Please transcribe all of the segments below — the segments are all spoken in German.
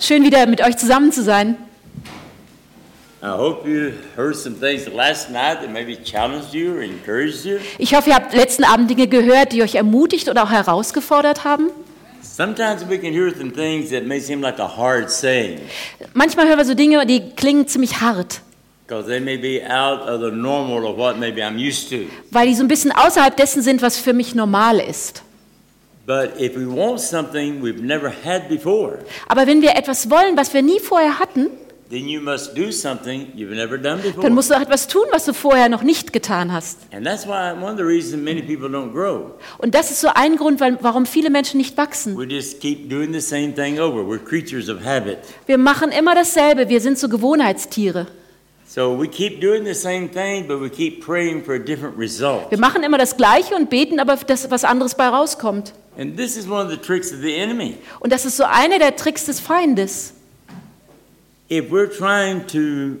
Schön wieder mit euch zusammen zu sein. I hope you heard some things last night that maybe challenged you or encouraged you. Ich hoffe, ihr habt letzten Abend Dinge gehört, die euch ermutigt oder auch herausgefordert haben. Sometimes we can hear some things that may seem like a hard saying Manchmal hören wir so Dinge, die klingen ziemlich hart, because they may be out of the normal of what maybe I'm used to. weil die so ein bisschen außerhalb dessen sind, was für mich normal ist. But if we want something we've never had before, Aber wenn wir etwas wollen, was wir nie vorher hatten, then you must do something you've never done dann before. musst du auch etwas tun, was du vorher noch nicht getan hast. And that's why one of the reasons many people don't grow. Und das ist so ein Grund, weil, warum viele Menschen nicht wachsen. We just keep doing the same thing over. We're creatures of habit. Wir machen immer dasselbe, wir sind so Gewohnheitstiere. Wir machen immer das Gleiche und beten, aber dass was anderes bei rauskommt. And this is one of the tricks of the enemy. Und das ist so einer der Tricks des Feindes. If we're trying to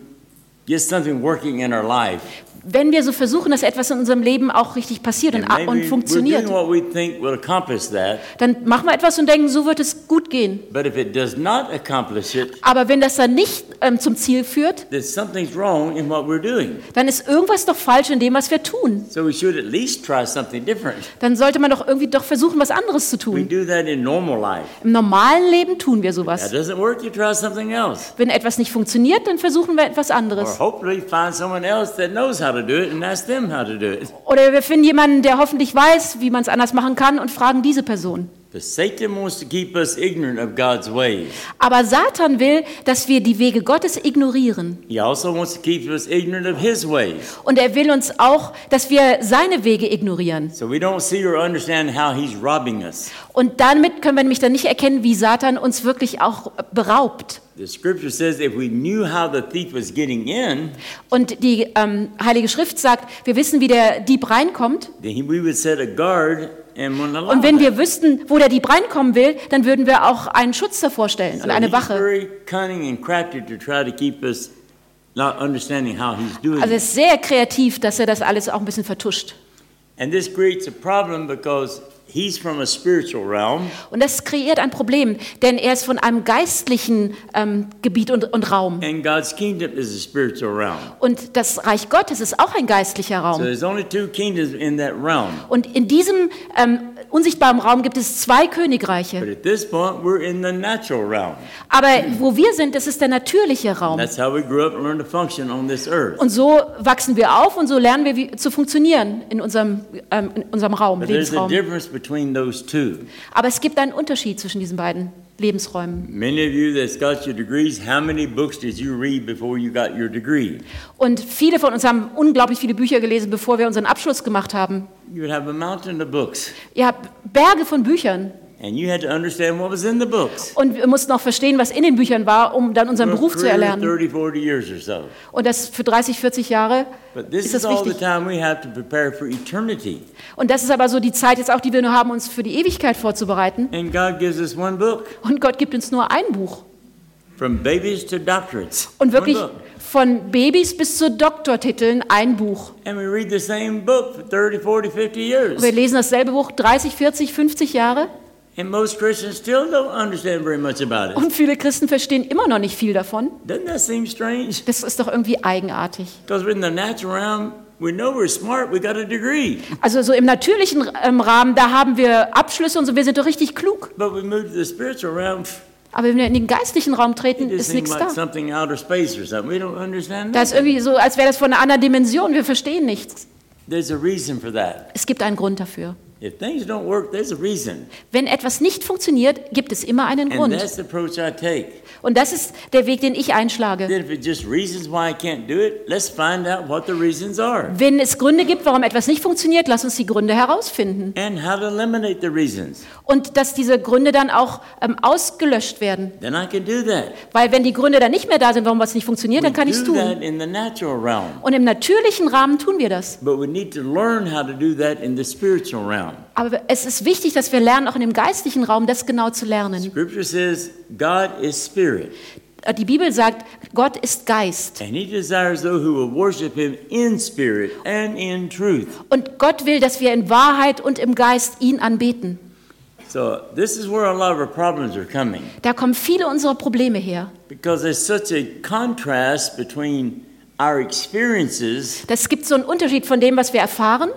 get something working in our life, Wenn wir so versuchen, dass etwas in unserem Leben auch richtig passiert und, und funktioniert, doing what we think will accomplish that, dann machen wir etwas und denken, so wird es gut gehen. but if it does not accomplish it, Aber wenn das dann nicht ähm, zum Ziel führt, then something's wrong in what we're doing. dann ist irgendwas doch falsch in dem, was wir tun. So we should at least try something different. Dann sollte man doch irgendwie doch versuchen, was anderes zu We tun. do that in normal life. Im normalen Leben tun wir sowas. doesn't work, you try something else. Wenn etwas nicht funktioniert, dann versuchen wir etwas anderes. hopefully find someone else that knows how to do it and ask them how to do it. Oder wir finden jemanden, der hoffentlich weiß, wie man es anders machen kann und fragen diese Person. But Satan wants to keep us ignorant of God's ways. Aber Satan will, dass wir die Wege Gottes ignorieren. He also wants to keep us ignorant of his ways. Und er will uns auch, dass wir seine Wege ignorieren. So we don't see or understand how he's robbing us. Und damit können wir nämlich dann nicht erkennen, wie Satan uns wirklich auch beraubt. The scripture says if we knew how the thief was getting in, Und die ähm, Heilige Schrift sagt, wir wissen, wie der Dieb reinkommt. then he- we would set a guard and wouldn't allow Und wenn wir wüssten, wo der Dieb reinkommen will, dann würden wir auch einen Schutz davor stellen So und eine Wache. very cunning and crafty to try to keep us not understanding how he's doing Also ist sehr kreativ, dass er das alles auch ein bisschen vertuscht. And this creates a problem because he's from a spiritual realm Und das kreiert ein Problem, denn er ist von einem geistlichen ähm, Gebiet und, und Raum. and God's kingdom is a spiritual realm. Und das Reich Gottes ist auch ein geistlicher So Raum. there's only two kingdoms in that realm. Und in diesem ähm, unsichtbaren Raum gibt es zwei But Königreiche. at this point, we're in the natural realm. Aber wo wir sind, das ist der natürliche Raum. That's how we grew up and learned to function on this earth. Und so wachsen wir auf und so lernen wir wie, zu funktionieren in unserem, ähm, in unserem Raum, But there's a Lebensraum. difference between those two. Aber es gibt einen Unterschied zwischen diesen beiden Lebensräumen. Many of you that's got your degrees, how many books did you read before you got your degree? Und viele von uns haben unglaublich viele Bücher gelesen, bevor wir unseren Abschluss gemacht haben. You would have a mountain of books. Ihr habt Berge von Büchern. And you had to understand what was in the books. Und wir mussten auch verstehen, was in den Büchern war, um dann unseren Beruf zu career erlernen. 30, 40 years or so. Und das für 30, 40 Jahre But this ist is das all the wichtig. time we have to prepare for eternity. Und das ist aber so die Zeit jetzt auch, die wir nur haben, uns für die Ewigkeit vorzubereiten. And God gives us one book Und Gott gibt uns nur ein Buch. from babies to doctorates. Und wirklich von Babys bis zu Doktortiteln ein Buch. And we read the same book for 30, 40, 50 years. Und wir lesen dasselbe Buch 30, 40, 50 Jahre. And most Christians still don't understand very much about it. Und viele Christen verstehen immer noch nicht viel davon. Doesn't that seem strange? Das ist doch irgendwie eigenartig. Because we're in the natural realm, we know we're smart, we got a degree. Also so im natürlichen ähm, Rahmen, da haben wir Abschlüsse und so, wir sind doch richtig klug. But we move to the spiritual realm, pff, Aber wenn wir in den geistlichen Raum treten, ist nichts like da. something outer space or something. We don't understand Da ist irgendwie so, als wäre das von einer anderen Dimension. Wir verstehen nichts. There's a reason for that. Es gibt einen Grund dafür. If things don't work, there's a reason. Wenn etwas nicht funktioniert, gibt es immer einen And Grund. that's the approach I take. Und das ist der Weg, den ich einschlage. Then if it just reasons why I can't do it, let's find out what the reasons are Wenn es Gründe gibt, warum etwas nicht funktioniert, lass uns die Gründe herausfinden. and how to eliminate the reasons. Und dass diese Gründe dann auch ähm, ausgelöscht werden. Then I can do that. Weil wenn die Gründe dann nicht mehr da sind, warum was nicht funktioniert, dann kann ich es tun. in the natural realm. Und im natürlichen Rahmen tun wir das. But we need to learn how to do that in realm. Aber es ist wichtig, dass wir lernen, auch in dem geistlichen Raum das genau zu lernen. Scripture says God is spirit, Äh, Die Bibel sagt, Gott ist Geist. and he desires those who will worship him in spirit and in truth. Und Gott will, dass wir in Wahrheit und im Geist ihn anbeten. So So this is where a lot of our problems are coming Da kommen viele unserer Probleme her. because there's such a contrast between our experiences Das gibt so einen Unterschied von dem, was wir erfahren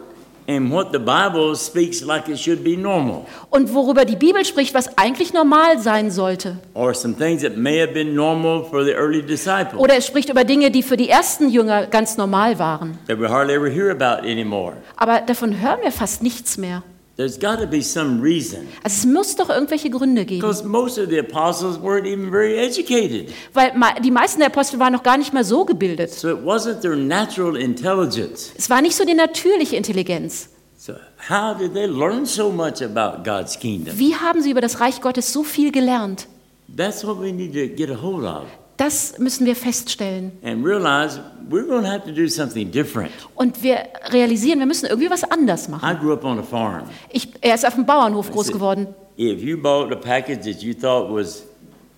and what the Bible speaks like it should be normal, und worüber die Bibel spricht, was eigentlich normal sein sollte. or some things that may have been normal for the early disciples Oder es spricht über Dinge, die für die ersten Jünger ganz normal waren. that we hardly ever hear about anymore. Aber davon hören wir fast nichts mehr. There's got to be some reason Also es muss doch irgendwelche Gründe geben. because most of the apostles weren't even very educated. Weil die meisten der Apostel waren noch gar nicht mal so gebildet. So it wasn't their natural intelligence. Es war nicht so die natürliche Intelligenz. So how did they learn so much about God's kingdom? Wie haben sie über das Reich Gottes so viel gelernt? That's what we need to get a hold of Das müssen wir feststellen. and realize we're going to have to do something different. Und wir realisieren, wir müssen irgendwie was anders machen. I grew up on a farm. Ich, er ist auf dem Bauernhof groß geworden. If you bought a package that you thought was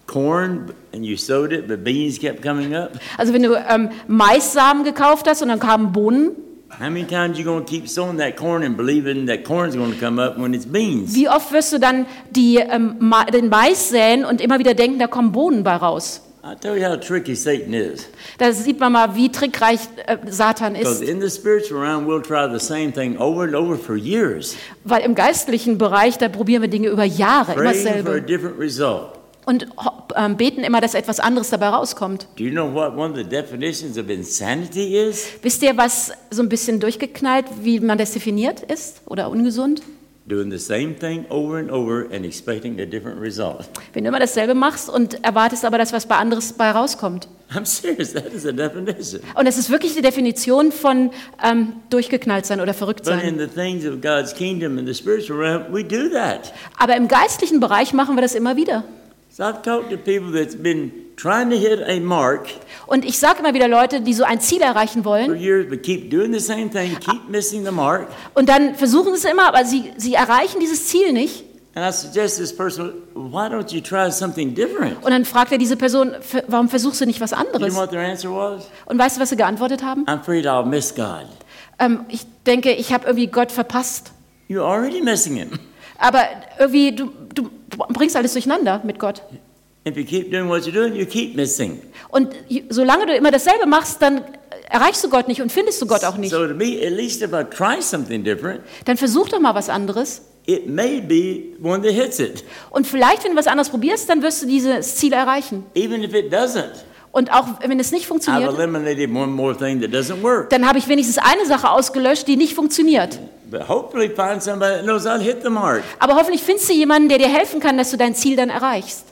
corn and you sowed it, but beans kept coming up, Also wenn du ähm, Maissamen gekauft hast und dann kamen Bohnen, how many times you going to keep sowing that corn and believing that corn's going to come up when it's beans? wie oft wirst du dann die, ähm, den Mais säen und immer wieder denken, da kommen Bohnen bei raus? I'll tell you how tricky Satan is. Da sieht man mal, wie trickreich äh, Satan Because ist. in the spiritual realm, we'll try the same thing over and over for years, Weil im geistlichen Bereich, da probieren wir Dinge über Jahre, immer praying for a dasselbe. different result. Und ähm, beten immer, dass etwas anderes dabei rauskommt. Do you know what one of the definitions of insanity is? Wisst ihr, was so ein bisschen durchgeknallt, wie man das definiert ist oder ungesund? Doing the same thing over and over and expecting a different result. Wenn du immer dasselbe machst und erwartest aber, dass was bei anderes bei rauskommt. I'm serious, that is a definition. Und das ist wirklich die Definition von ähm, durchgeknallt sein oder verrückt But sein. in the things of God's kingdom in the spiritual realm, we do that. Aber im geistlichen Bereich machen wir das immer wieder. So I've talked to people that's been trying to hit a mark Und ich sage immer wieder Leute, die so ein Ziel erreichen wollen years, but keep doing the same thing, keep missing the mark. und dann versuchen sie es immer, aber sie, sie erreichen dieses Ziel nicht. And I suggest this person, why don't you try something different? Und dann fragt er diese Person, "F- warum versuchst du nicht was anderes? what their answer was? Und weißt du, was sie geantwortet haben? I'm afraid I'll miss God. Ähm, ich denke, ich habe irgendwie Gott verpasst. You're already missing Him. Aber irgendwie, du, du bringst alles durcheinander mit Gott. If you keep doing what you're doing, you keep missing. Und solange du immer dasselbe machst, dann erreichst du Gott nicht und findest du Gott auch nicht. So to me, at least if I try something different, Dann versuch doch mal was anderes. it may be one that hits it, Und vielleicht, wenn du was anderes probierst, dann wirst du dieses Ziel erreichen. even if it doesn't. Und auch wenn es nicht funktioniert, dann habe ich wenigstens eine Sache ausgelöscht, die nicht funktioniert. Aber hoffentlich findest du jemanden, der dir helfen kann, dass du dein Ziel dann erreichst.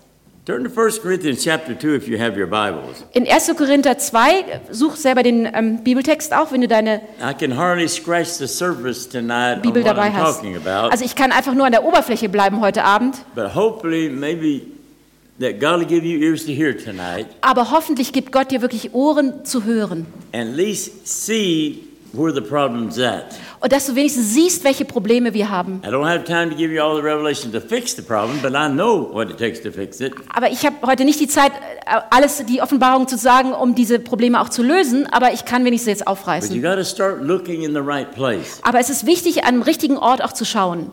Turn to 1 Corinthians chapter 2 if you have your Bibles. In 1. Korinther 2, such selber den ähm, Bibeltext auch, wenn du deine I can hardly scratch the surface tonight on Bibel dabei I'm hast. talking about, Also ich kann einfach nur an der Oberfläche bleiben heute Abend, but hopefully maybe that God will give you ears to hear tonight aber hoffentlich gibt Gott dir wirklich Ohren zu hören. and at least see where the problem's at. Und dass du wenigstens siehst, welche Probleme wir haben. I don't have time to give you all the revelation to fix the problem, but I know what it takes to fix it. Aber ich habe heute nicht die Zeit, äh, alles die Offenbarung zu sagen, um diese Probleme auch zu lösen, aber ich kann wenigstens jetzt But you aufreißen. got to start looking in the right place. Aber es ist wichtig, an dem richtigen Ort auch zu schauen.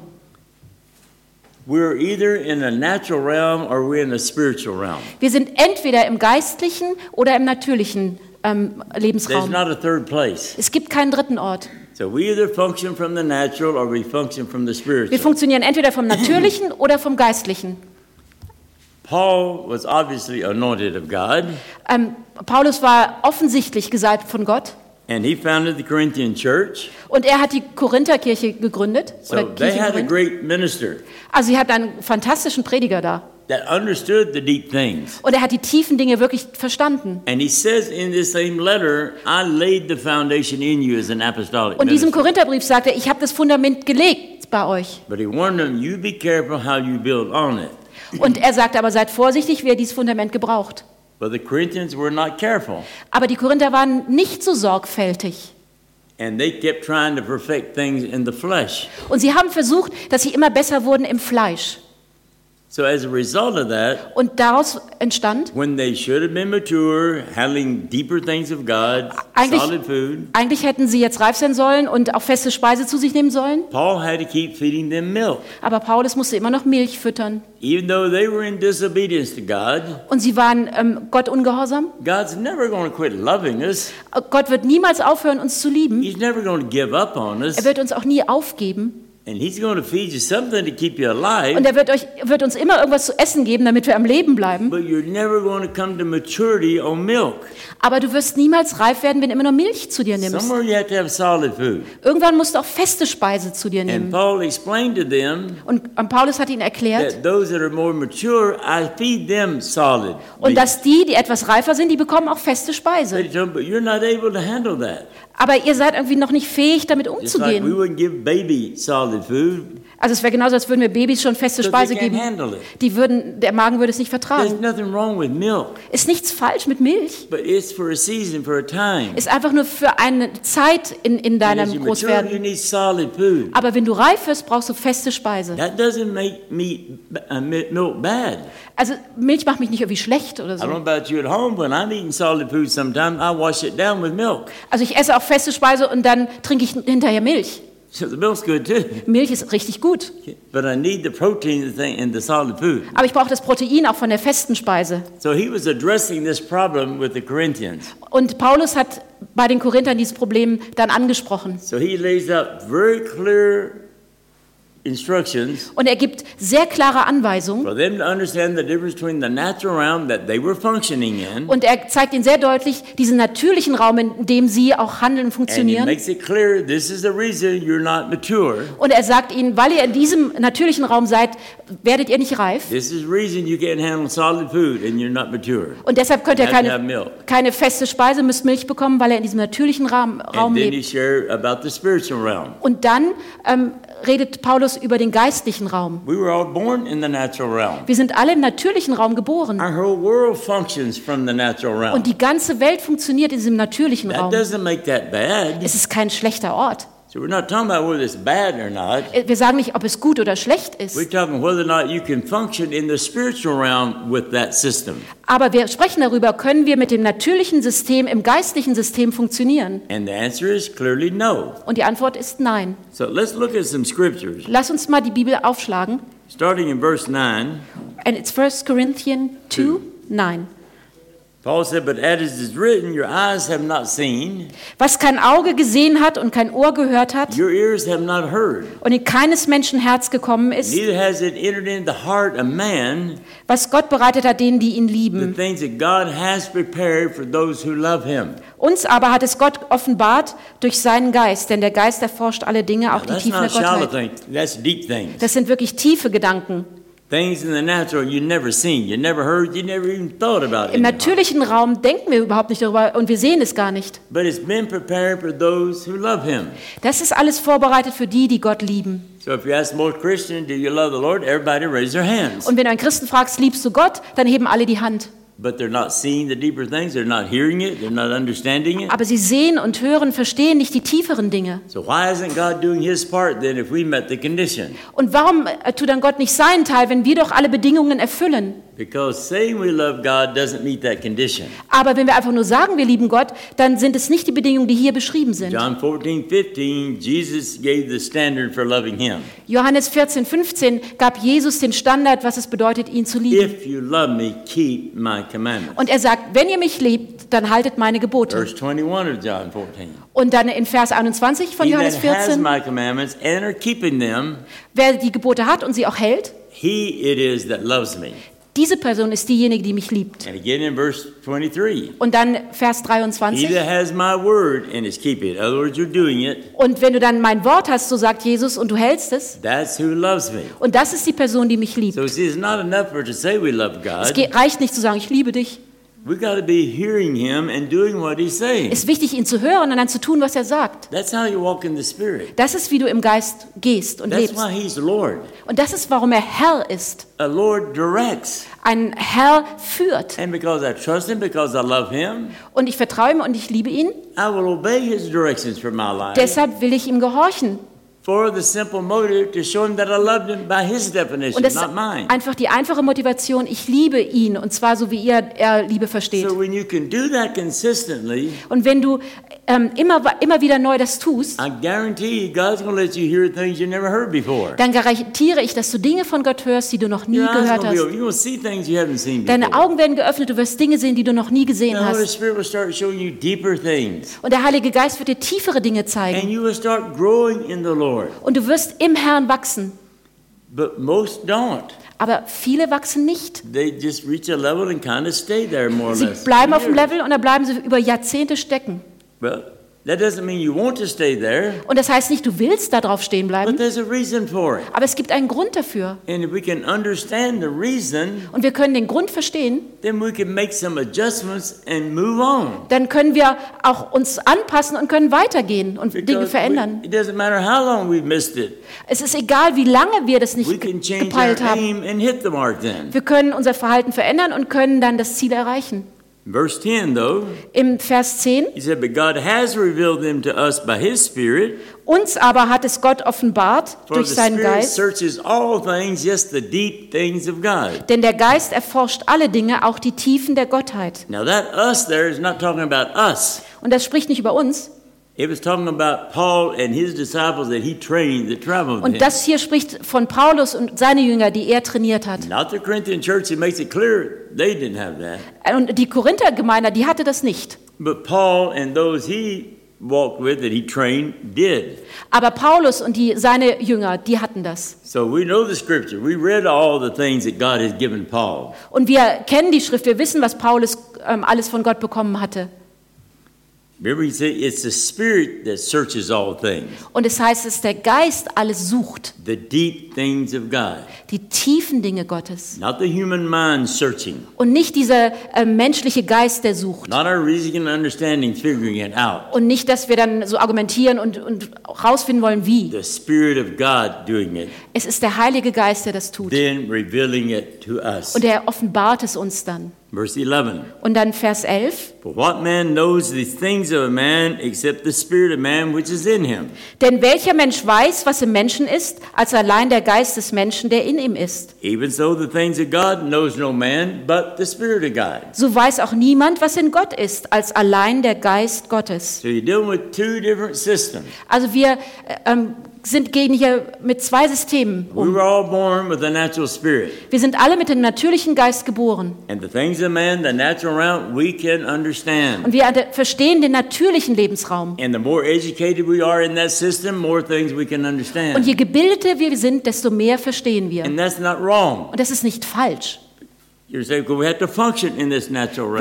We're either in a natural realm or we're in a spiritual realm. Wir sind entweder im geistlichen oder im natürlichen ähm, There's Lebensraum. not a third place. Es gibt keinen dritten Ort. So we either function from the natural or we function from the Wir spiritual. funktionieren entweder vom natürlichen oder vom geistlichen. Paul was obviously anointed of God, Ähm, Paulus war offensichtlich gesalbt von Gott and he founded the Corinthian church. und er hat die Korintherkirche gegründet. So they had a great minister Also sie hat einen fantastischen Prediger da. that understood the deep things. Und er hat die tiefen Dinge wirklich verstanden. And he says in this same letter, I laid the foundation in you as an apostolic Und in diesem. Korintherbrief sagt er, ich habe das Fundament gelegt bei euch. But he warned them, you be careful how you build on it. Und er sagt aber, seid vorsichtig, wer dieses Fundament gebraucht. But the Corinthians were not careful. Aber die Korinther waren nicht so sorgfältig. And they kept trying to perfect things in the flesh. Und sie haben versucht, dass sie immer besser wurden im Fleisch. So as a result of that, Und daraus entstand, when they should have been mature, handling deeper things of God, Eigentlich- solid food, eigentlich hätten sie jetzt reif sein sollen und auch feste Speise zu sich nehmen sollen. Paul had to keep feeding them milk. Aber Paulus musste immer noch Milch füttern. Even though they were in disobedience to God, Und sie waren ähm, Gott ungehorsam. God's never going to quit loving us. Gott wird niemals aufhören, uns zu lieben. He's never going to give up on us. Er wird uns auch nie aufgeben. And He's going to feed you something to keep you alive. Und er wird, euch, wird uns immer irgendwas zu essen geben, damit wir am Leben bleiben. But you're never going to come to maturity on milk. Aber du wirst niemals reif werden, wenn du immer nur Milch zu dir nimmst. Somewhere you have to have solid food. Irgendwann musst du auch feste Speise zu dir And nehmen. Paul explained to them Und Paulus hat ihnen erklärt, that those that are more mature, I feed them solid. und dass die, die etwas reifer sind, die bekommen auch feste But Speise. Aber ihr seid irgendwie noch nicht fähig, damit Just like we umzugehen. wouldn't give baby solid food, Also es wäre genauso, als würden wir Babys schon feste they Speise geben. Die würden, der Magen würde es nicht vertragen. Ist nichts falsch mit Milch. season. Ist einfach nur für eine Zeit in, in deinem mature, Großwerden. food. Aber wenn du reif wirst, brauchst du feste Speise. Uh. Also Milch macht mich nicht irgendwie schlecht oder so. home. Also ich esse auch feste Speise und dann trinke ich hinterher Milch. So the milk's good too. Milch ist richtig gut. But I need the protein thing- in the solid food. Aber ich brauche das Protein auch von der festen Speise. So he was addressing this problem with the Corinthians. Und Paulus hat bei den Korinthern dieses Problem dann angesprochen. So he lays out very clear Und er gibt sehr klare Anweisungen. for them to understand the difference between the natural realm that they were functioning in. Und er zeigt ihnen sehr deutlich diesen natürlichen Raum, in dem sie auch handeln und And he funktionieren. clear this is the reason you're not mature. Und er sagt ihnen, weil ihr in diesem natürlichen Raum seid, werdet ihr nicht reif. This is the reason you can't handle solid food and you're not mature. Und deshalb könnt ihr keine, milk. keine feste Speise, müsst Milch bekommen, weil er in diesem natürlichen Raum, Raum lebt. Und dann ähm, redet Paulus über den geistlichen Raum. We were all born in the natural realm. Wir sind alle im natürlichen Raum geboren. Our whole world functions from the natural realm. Und die ganze Welt funktioniert in diesem natürlichen Raum. doesn't make that bad. Es ist kein schlechter Ort. So we're not talking about whether it's bad or not. Wir sagen nicht, ob es gut oder schlecht ist. We're talking whether or not you can function in the spiritual realm with that system. Aber wir sprechen darüber, können wir mit dem natürlichen System im geistlichen System funktionieren? And the answer is clearly no. Und die Antwort ist nein. So let's look at some scriptures. Lass uns mal die Bibel aufschlagen. Starting in verse 9, And it's 1 Corinthians 2, 9. Paul said, But as it is written, your eyes have not seen, Was kein Auge gesehen hat und kein Ohr gehört hat your ears have not heard, und in keines Menschen Herz gekommen ist, neither has it entered into the heart of man was Gott bereitet hat denen, die ihn the lieben. things that God has prepared for those who love him. Uns aber hat es Gott offenbart durch seinen Geist, denn der Geist erforscht alle Dinge, auch die That's Tiefen der Gottheit. that's deep things. Das sind wirklich tiefe Gedanken. Things in the natural you never seen, you never heard, you never even thought about it. Im natürlichen Raum denken wir überhaupt nicht darüber und wir sehen es gar nicht. But it's been prepared for those who love him. Das ist alles vorbereitet für die, die Gott lieben. So if you ask most Christians, do you love the Lord? Everybody raise their hands. Und wenn du einen Christen fragst, liebst du Gott, dann heben alle die Hand. But they're not seeing the deeper things, they're not hearing it, they're not understanding it. Aber sie sehen und hören, verstehen nicht die tieferen Dinge. So why isn't God doing his part then if we met the condition? Und warum äh, tut dann Gott nicht seinen Teil, wenn wir doch alle Bedingungen erfüllen? Because saying we love God doesn't meet that condition. Aber wenn wir einfach nur sagen, wir lieben Gott, dann sind es nicht die Bedingungen, die hier beschrieben sind. John 14, 15, Jesus gave the standard for loving him. Johannes 14, 15 gab Jesus den Standard, was es bedeutet, ihn zu lieben. If you love me, keep my commandments. Und er sagt, wenn ihr mich liebt, dann haltet meine Gebote. Verse 21 of John 14. Und dann in Vers 21 von He Johannes that has 14, my commandments and are keeping them, wer die Gebote hat und sie auch hält, he it is that loves me. Diese Person ist diejenige, die mich liebt. And again in verse 23. Und dann Vers He 23. that has my word and is keeping it. In other words, you're doing it. Und wenn du dann mein Wort hast, so sagt Jesus, und du hältst es, That's who loves me. und das ist die Person, die mich liebt. So see, it's not enough for to say we love Es God. geht, reicht nicht zu sagen, ich liebe dich. We got to be hearing Him and doing what He's saying. Es ist wichtig, ihn zu hören und dann zu tun, was er sagt. That's how you walk in the Spirit. Das ist, wie du im Geist gehst und That's lebst. why He's Lord. Und das ist, warum er Herr ist. A Lord directs. Ein Herr führt. And because I trust Him, because I love Him, Und ich vertraue ihm und ich liebe ihn. I will obey His directions for my life. Deshalb will ich ihm gehorchen. For the simple motive to show him that I loved him by his definition, Und das ist not mine. einfach die einfache Motivation, ich liebe ihn und zwar so, wie ihr er Liebe versteht. So when you can do that consistently, Und wenn du ähm, immer, immer wieder neu das tust, I guarantee you God's going to let you hear things you never heard before. dann garantiere ich, dass du Dinge von Gott hörst, die du noch nie Your eyes gehört gonna be hast. open. You're going to see things you haven't seen Deine. Augen werden geöffnet, du wirst Dinge sehen, die du noch nie gesehen The Holy hast. Spirit will start showing you deeper things. Und der Heilige Geist wird dir tiefere Dinge And zeigen. you will start growing in the Lord. Und du wirst im Herrn wachsen. But most don't. Aber viele wachsen nicht. They just reach a level and kind of stay there more or Sie less. bleiben auf dem. Level und da bleiben sie über Jahrzehnte stecken. Well, that doesn't mean you want to stay there, Und das heißt nicht, du willst da drauf stehen but bleiben, there's a reason for it. aber es gibt einen Grund dafür. And if we can understand the reason, Und wir können den Grund verstehen, then we can make some adjustments and move on. dann können wir auch uns anpassen und können weitergehen und Dinge verändern. we, it doesn't matter how long we've missed it. Es ist egal, wie lange wir das We nicht gepeilt haben. aim and hit the mark then. Wir können unser Verhalten verändern und können dann das Ziel erreichen. Verse 10, though, Im Vers 10, he said, But God has revealed them to us by his Spirit. uns aber hat es Gott offenbart For durch seinen Geist, things, just the deep things of God. denn der Geist erforscht alle Dinge, auch die Tiefen der Gottheit. Now, that us there is not talking about us. Und das spricht nicht über uns. It was talking about Paul and his disciples that he trained that traveled with Und das hier spricht von Paulus und seine Jünger, die er trainiert hat. Not the Corinthian church, it makes it clear they didn't have that. Und die Korinther-Gemeinde, die hatte das nicht. But Paul and those he walked with, that he trained, did. Aber Paulus und die, seine Jünger, die hatten das. So we know the scripture. We read all the things that God has given Paul. Und wir kennen die Schrift, wir wissen, was Paulus ähm, alles von Gott bekommen hatte. Und es heißt, dass der Geist alles sucht, the deep things of God, die tiefen Dinge Gottes. not the human mind searching, Und nicht dieser äh, menschliche Geist, der sucht. not our reason and understanding figuring it out. Und nicht, dass wir dann so argumentieren und, und rausfinden wollen, wie. The Spirit of God doing it, Es ist der Heilige Geist, der das tut. then revealing it to us. Und er offenbart es uns dann. Verse 11. Und dann Vers 11. For what man knows the things of a man except the spirit of man which is in him? Denn welcher Mensch weiß, was im Menschen ist, als allein der Geist des Menschen, der in ihm ist? Even so, the things of God knows no man but the Spirit of God. So weiß auch niemand, was in Gott ist, als allein der Geist Gottes. So you're dealing with two different systems. Also wir äh, ähm, sind gehen hier mit zwei Systemen We um. were all born with a natural spirit. Wir sind alle mit dem natürlichen Geist geboren. And the things of man, the natural realm, we can Und wir verstehen den natürlichen Lebensraum. And the more educated we are in that system, more things we can Und je gebildeter wir sind, desto mehr verstehen wir. And that's not wrong. Und das ist nicht falsch. Wir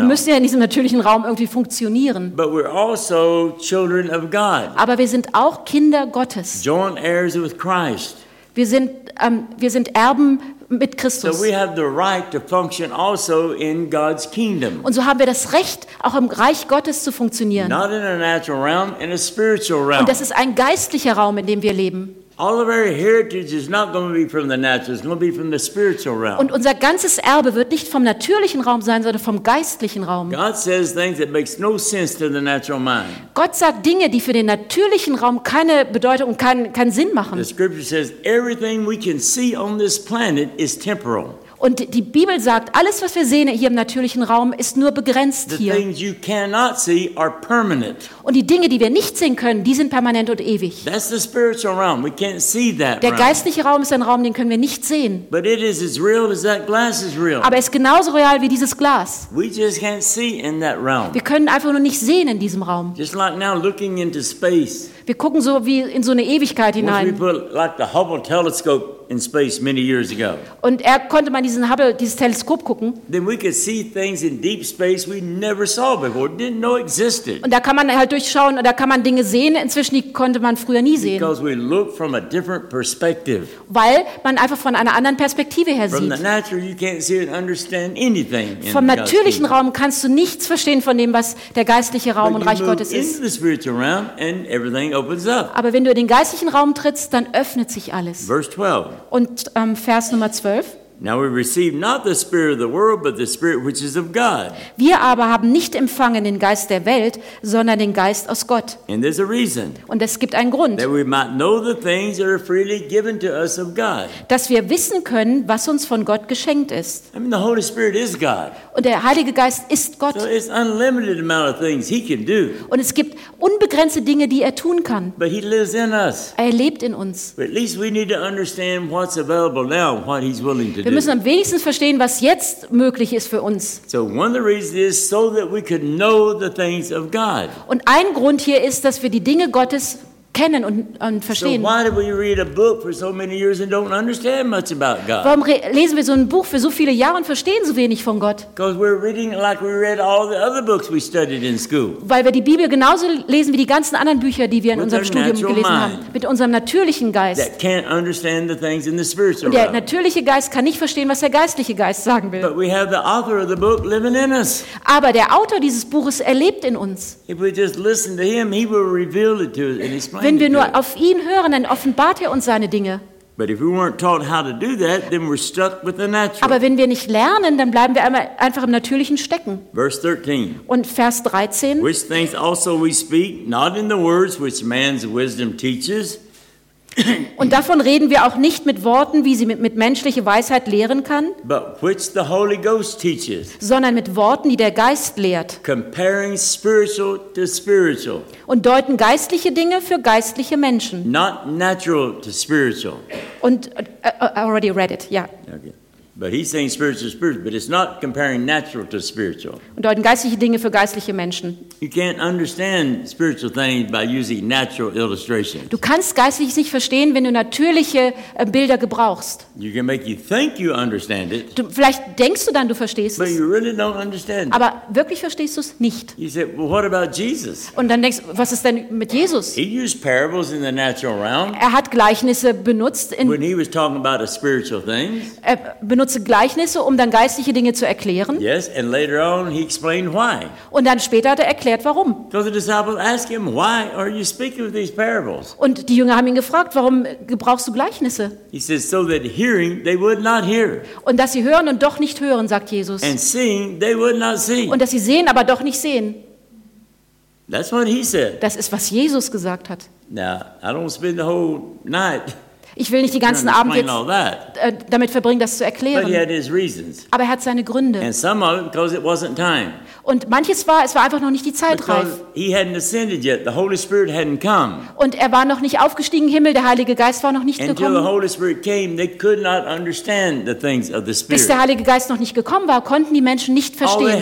müssen ja in diesem natürlichen Raum irgendwie funktionieren. But we're also children of God, Aber wir sind auch Kinder Gottes. joint heirs with Christ. Wir sind, ähm, wir sind Erben mit So Christus. we have the right to function also in God's kingdom. Und so haben wir das Recht, auch im Reich Gottes zu funktionieren. Not in a natural realm, in a spiritual realm. Und das ist ein geistlicher Raum, in dem wir leben. All of our heritage is not going to be from the natural, it's going to be from the spiritual realm. Und unser ganzes Erbe wird nicht vom natürlichen Raum sein, sondern vom geistlichen Raum. God says things that makes no sense to the natural mind. Gott sagt Dinge, die für den natürlichen Raum keine Bedeutung und keinen, keinen Sinn The machen. scripture says everything we can see on this planet is temporal. Und die Bibel sagt, alles, was wir sehen hier im natürlichen Raum, ist nur begrenzt The hier. things you cannot see are permanent. Und die Dinge, die wir nicht sehen können, die sind permanent und ewig. That's the spiritual realm. We can't see that Der realm. geistliche Raum ist ein Raum, den können wir nicht sehen. But it is as real as that glass is real. Aber er ist genauso real wie dieses Glas. We just can't see in that realm. Wir können einfach nur nicht sehen in diesem Raum. Just like now looking into space. Wir gucken so wie in so eine Ewigkeit Once we hinein. put like the Hubble telescope in space many years ago, Und er konnte mal diesen Hubble, dieses Teleskop gucken. then we could see things in deep space we never saw before, didn't know existed. Und da kann man halt durchschauen und da kann man Dinge sehen, inzwischen die konnte man früher nie sehen. Because we look from a different perspective. Weil man einfach von einer anderen Perspektive her From the sieht. natural, you can't see and understand anything. In Vom natürlichen. Raum kannst du nichts verstehen von dem, was der geistliche Raum But und Reich Gottes ist. Aber wenn du in den geistlichen Raum trittst, dann öffnet sich alles. Verse 12. Und ähm, Vers Nummer 12. Now we receive not the spirit of the world, but the spirit which is of God. Wir aber haben nicht empfangen den Geist der Welt, sondern den Geist aus Gott. And there's a reason Und es gibt einen Grund, that we might know the things that are freely given to us of God. dass wir wissen können, was uns von Gott geschenkt ist. I mean, the Holy Spirit is God. Und der Heilige Geist ist Gott. So it's unlimited amount of things He can do, Und es gibt unbegrenzte Dinge, die er tun kann. but He lives in us. Er lebt in uns. But at least we need to understand what's available now, what He's willing to Wir müssen am wenigsten verstehen, was jetzt möglich ist für uns. So one of the reasons is so that we could know the things of God. Und ein Grund hier ist, dass wir die Dinge Gottes kennen und, und So verstehen. why do we read a book for so many years and don't understand much about God? Warum lesen wir so ein Buch für so viele Jahre und verstehen so wenig von Gott? Because we're reading it like we read all the other books we studied in school. Weil wir die Bibel genauso lesen wie die ganzen anderen Bücher, die wir in With unserem Studium gelesen mind. haben. Mit unserem natürlichen Geist. That can't understand the things in the spiritual Und der natürliche Geist kann nicht verstehen, was der geistliche Geist sagen will. But we have the author of the book living in us. Aber der Autor dieses Buches, er lebt in uns. If we just listen to him, he will reveal it to us and explain Wenn wir nur auf ihn hören, dann offenbart er uns seine Dinge. But if we weren't taught how to do that, then we're stuck with the natural. Aber wenn wir nicht lernen, dann bleiben wir einfach im Natürlichen stecken. Verse 13. Und Vers 13, Which things also we speak, not in the words which man's wisdom teaches, und davon reden wir auch nicht mit Worten, wie sie mit, mit menschlicher Weisheit lehren kann, but which the Holy Ghost teaches, sondern mit Worten, die der Geist lehrt comparing spiritual to spiritual, und deuten geistliche Dinge für geistliche Menschen. not natural to spiritual. Und äh, äh, already read it, ja. Okay. But he's saying spiritual to spiritual, but it's not comparing natural to spiritual. Und deuten geistliche Dinge für geistliche Menschen. You can't understand spiritual things by using natural illustration. Du kannst geistliches nicht verstehen, wenn du natürliche äh, Bilder gebrauchst. You can make you think you understand it, Du, vielleicht denkst du dann, du verstehst but es, you really don't understand it. aber wirklich verstehst du es nicht. You say, well, what about Jesus? Und dann denkst du, was ist denn mit Jesus? He used parables in the natural realm Er hat Gleichnisse benutzt, in, when he was talking about the spiritual things. er benutze Gleichnisse, um dann geistliche Dinge zu erklären. Yes, and later on he explained why. Und dann später hat er erklärt, warum. Because the disciples asked him, why are you speaking with these parables? Und die Jünger haben ihn gefragt, warum gebrauchst du Gleichnisse? He says, so that hearing they would not hear, Und dass sie hören und doch nicht hören, sagt Jesus. and seeing they would not see. Und dass sie sehen, aber doch nicht sehen. That's what he said. Das ist, was Jesus gesagt hat. Now, I don't spend the whole night Ich will nicht die ganzen Abend jetzt äh, damit verbringen, das zu erklären. Aber er hat seine Gründe. And some of it because it wasn't time. Und manches war, es war einfach noch nicht die Zeit reif. Und er war noch nicht aufgestiegen im Himmel, der Heilige Geist war noch nicht Until gekommen. Came, Bis der Heilige Geist noch nicht gekommen war, konnten die Menschen nicht verstehen.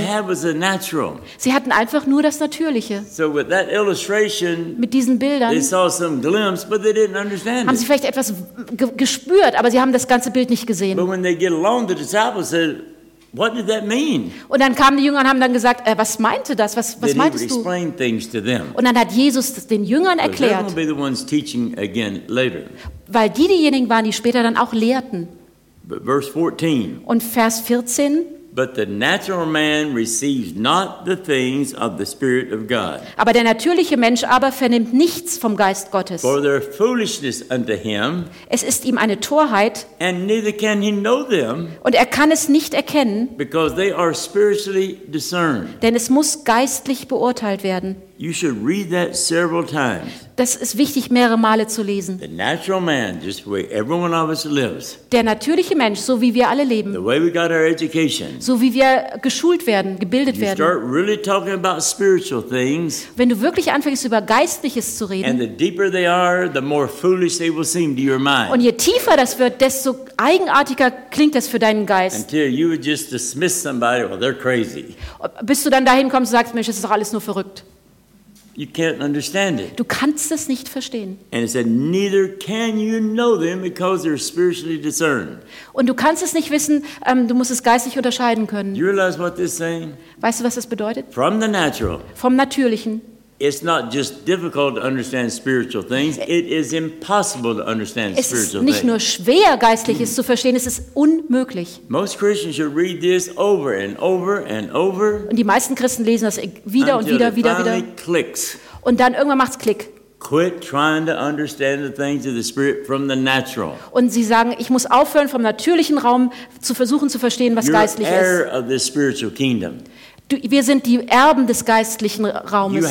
Sie hatten einfach nur das Natürliche. So Mit diesen they Bildern saw some glimpse, but they didn't understand haben sie vielleicht etwas ge gespürt, aber sie haben das ganze Bild nicht gesehen. But when they get along, the disciples said, "What did that mean?" Und dann kamen die Jünger und haben dann gesagt, äh, was meinte das? Was, was meintest du? Und dann hat Jesus den Jüngern erklärt, weil die diejenigen waren, die später dann auch lehrten. But verse 14. Und Vers 14, But the natural man receives not the things of the Spirit of God, aber der natürliche Mensch aber vernimmt nichts vom Geist Gottes. for their foolishness unto him, Es ist ihm eine Torheit and neither can he know them, und er kann es nicht erkennen, because they are spiritually discerned. denn es muss geistlich beurteilt werden. You should read that several times. Das ist wichtig, mehrere Male zu lesen. The natural man, just the way every one of us lives, Der natürliche Mensch, so wie wir alle leben, the way we got our education, so wie wir geschult werden, gebildet you werden. start really talking about spiritual things, Wenn du wirklich anfängst, über Geistliches zu and reden, the deeper they are, the more foolish they will seem to your und mind. je tiefer das wird, desto eigenartiger klingt das für deinen Geist. Until you would just dismiss somebody, well, they're crazy. Bis du dann dahin kommst und sagst, Mensch, das ist doch alles nur verrückt. You can't understand it. Du kannst es nicht verstehen. And it said, neither can you know them because they're spiritually discerned. Und du kannst es nicht wissen, ähm, du musst es geistlich unterscheiden können. You realize what this is saying? Weißt du, was das bedeutet? From the natural, Vom Natürlichen. It's not just difficult to understand spiritual things, it is impossible to understand Es ist nicht nur schwer, Geistliches zu verstehen, es ist unmöglich. Most Christians should read this over and over and over Und die meisten Christen lesen das wieder und wieder, wieder, wieder. clicks. Und dann irgendwann macht es Klick. Quit trying to understand the things of the Spirit from the natural. Und sie sagen, ich muss aufhören, vom natürlichen Raum zu versuchen zu verstehen, was You're geistlich ist. Wir sind die Erben des geistlichen Raumes.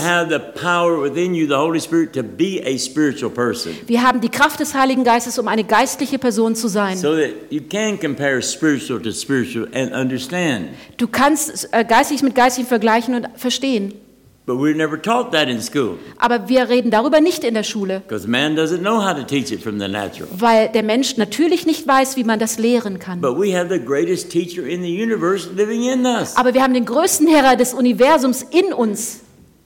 Wir haben die Kraft des Heiligen Geistes, um eine geistliche Person zu sein. So that you can compare spiritual to spiritual and understand. Du kannst äh, geistlich mit geistlich vergleichen und verstehen. But we're never taught that in school Aber wir reden darüber nicht in der Schule, because man doesn't know how to teach it from the natural. weil der Mensch natürlich nicht weiß, wie man das lehren kann. But we have the greatest teacher in the universe living in us. Aber wir haben den größten Lehrer des Universums in uns.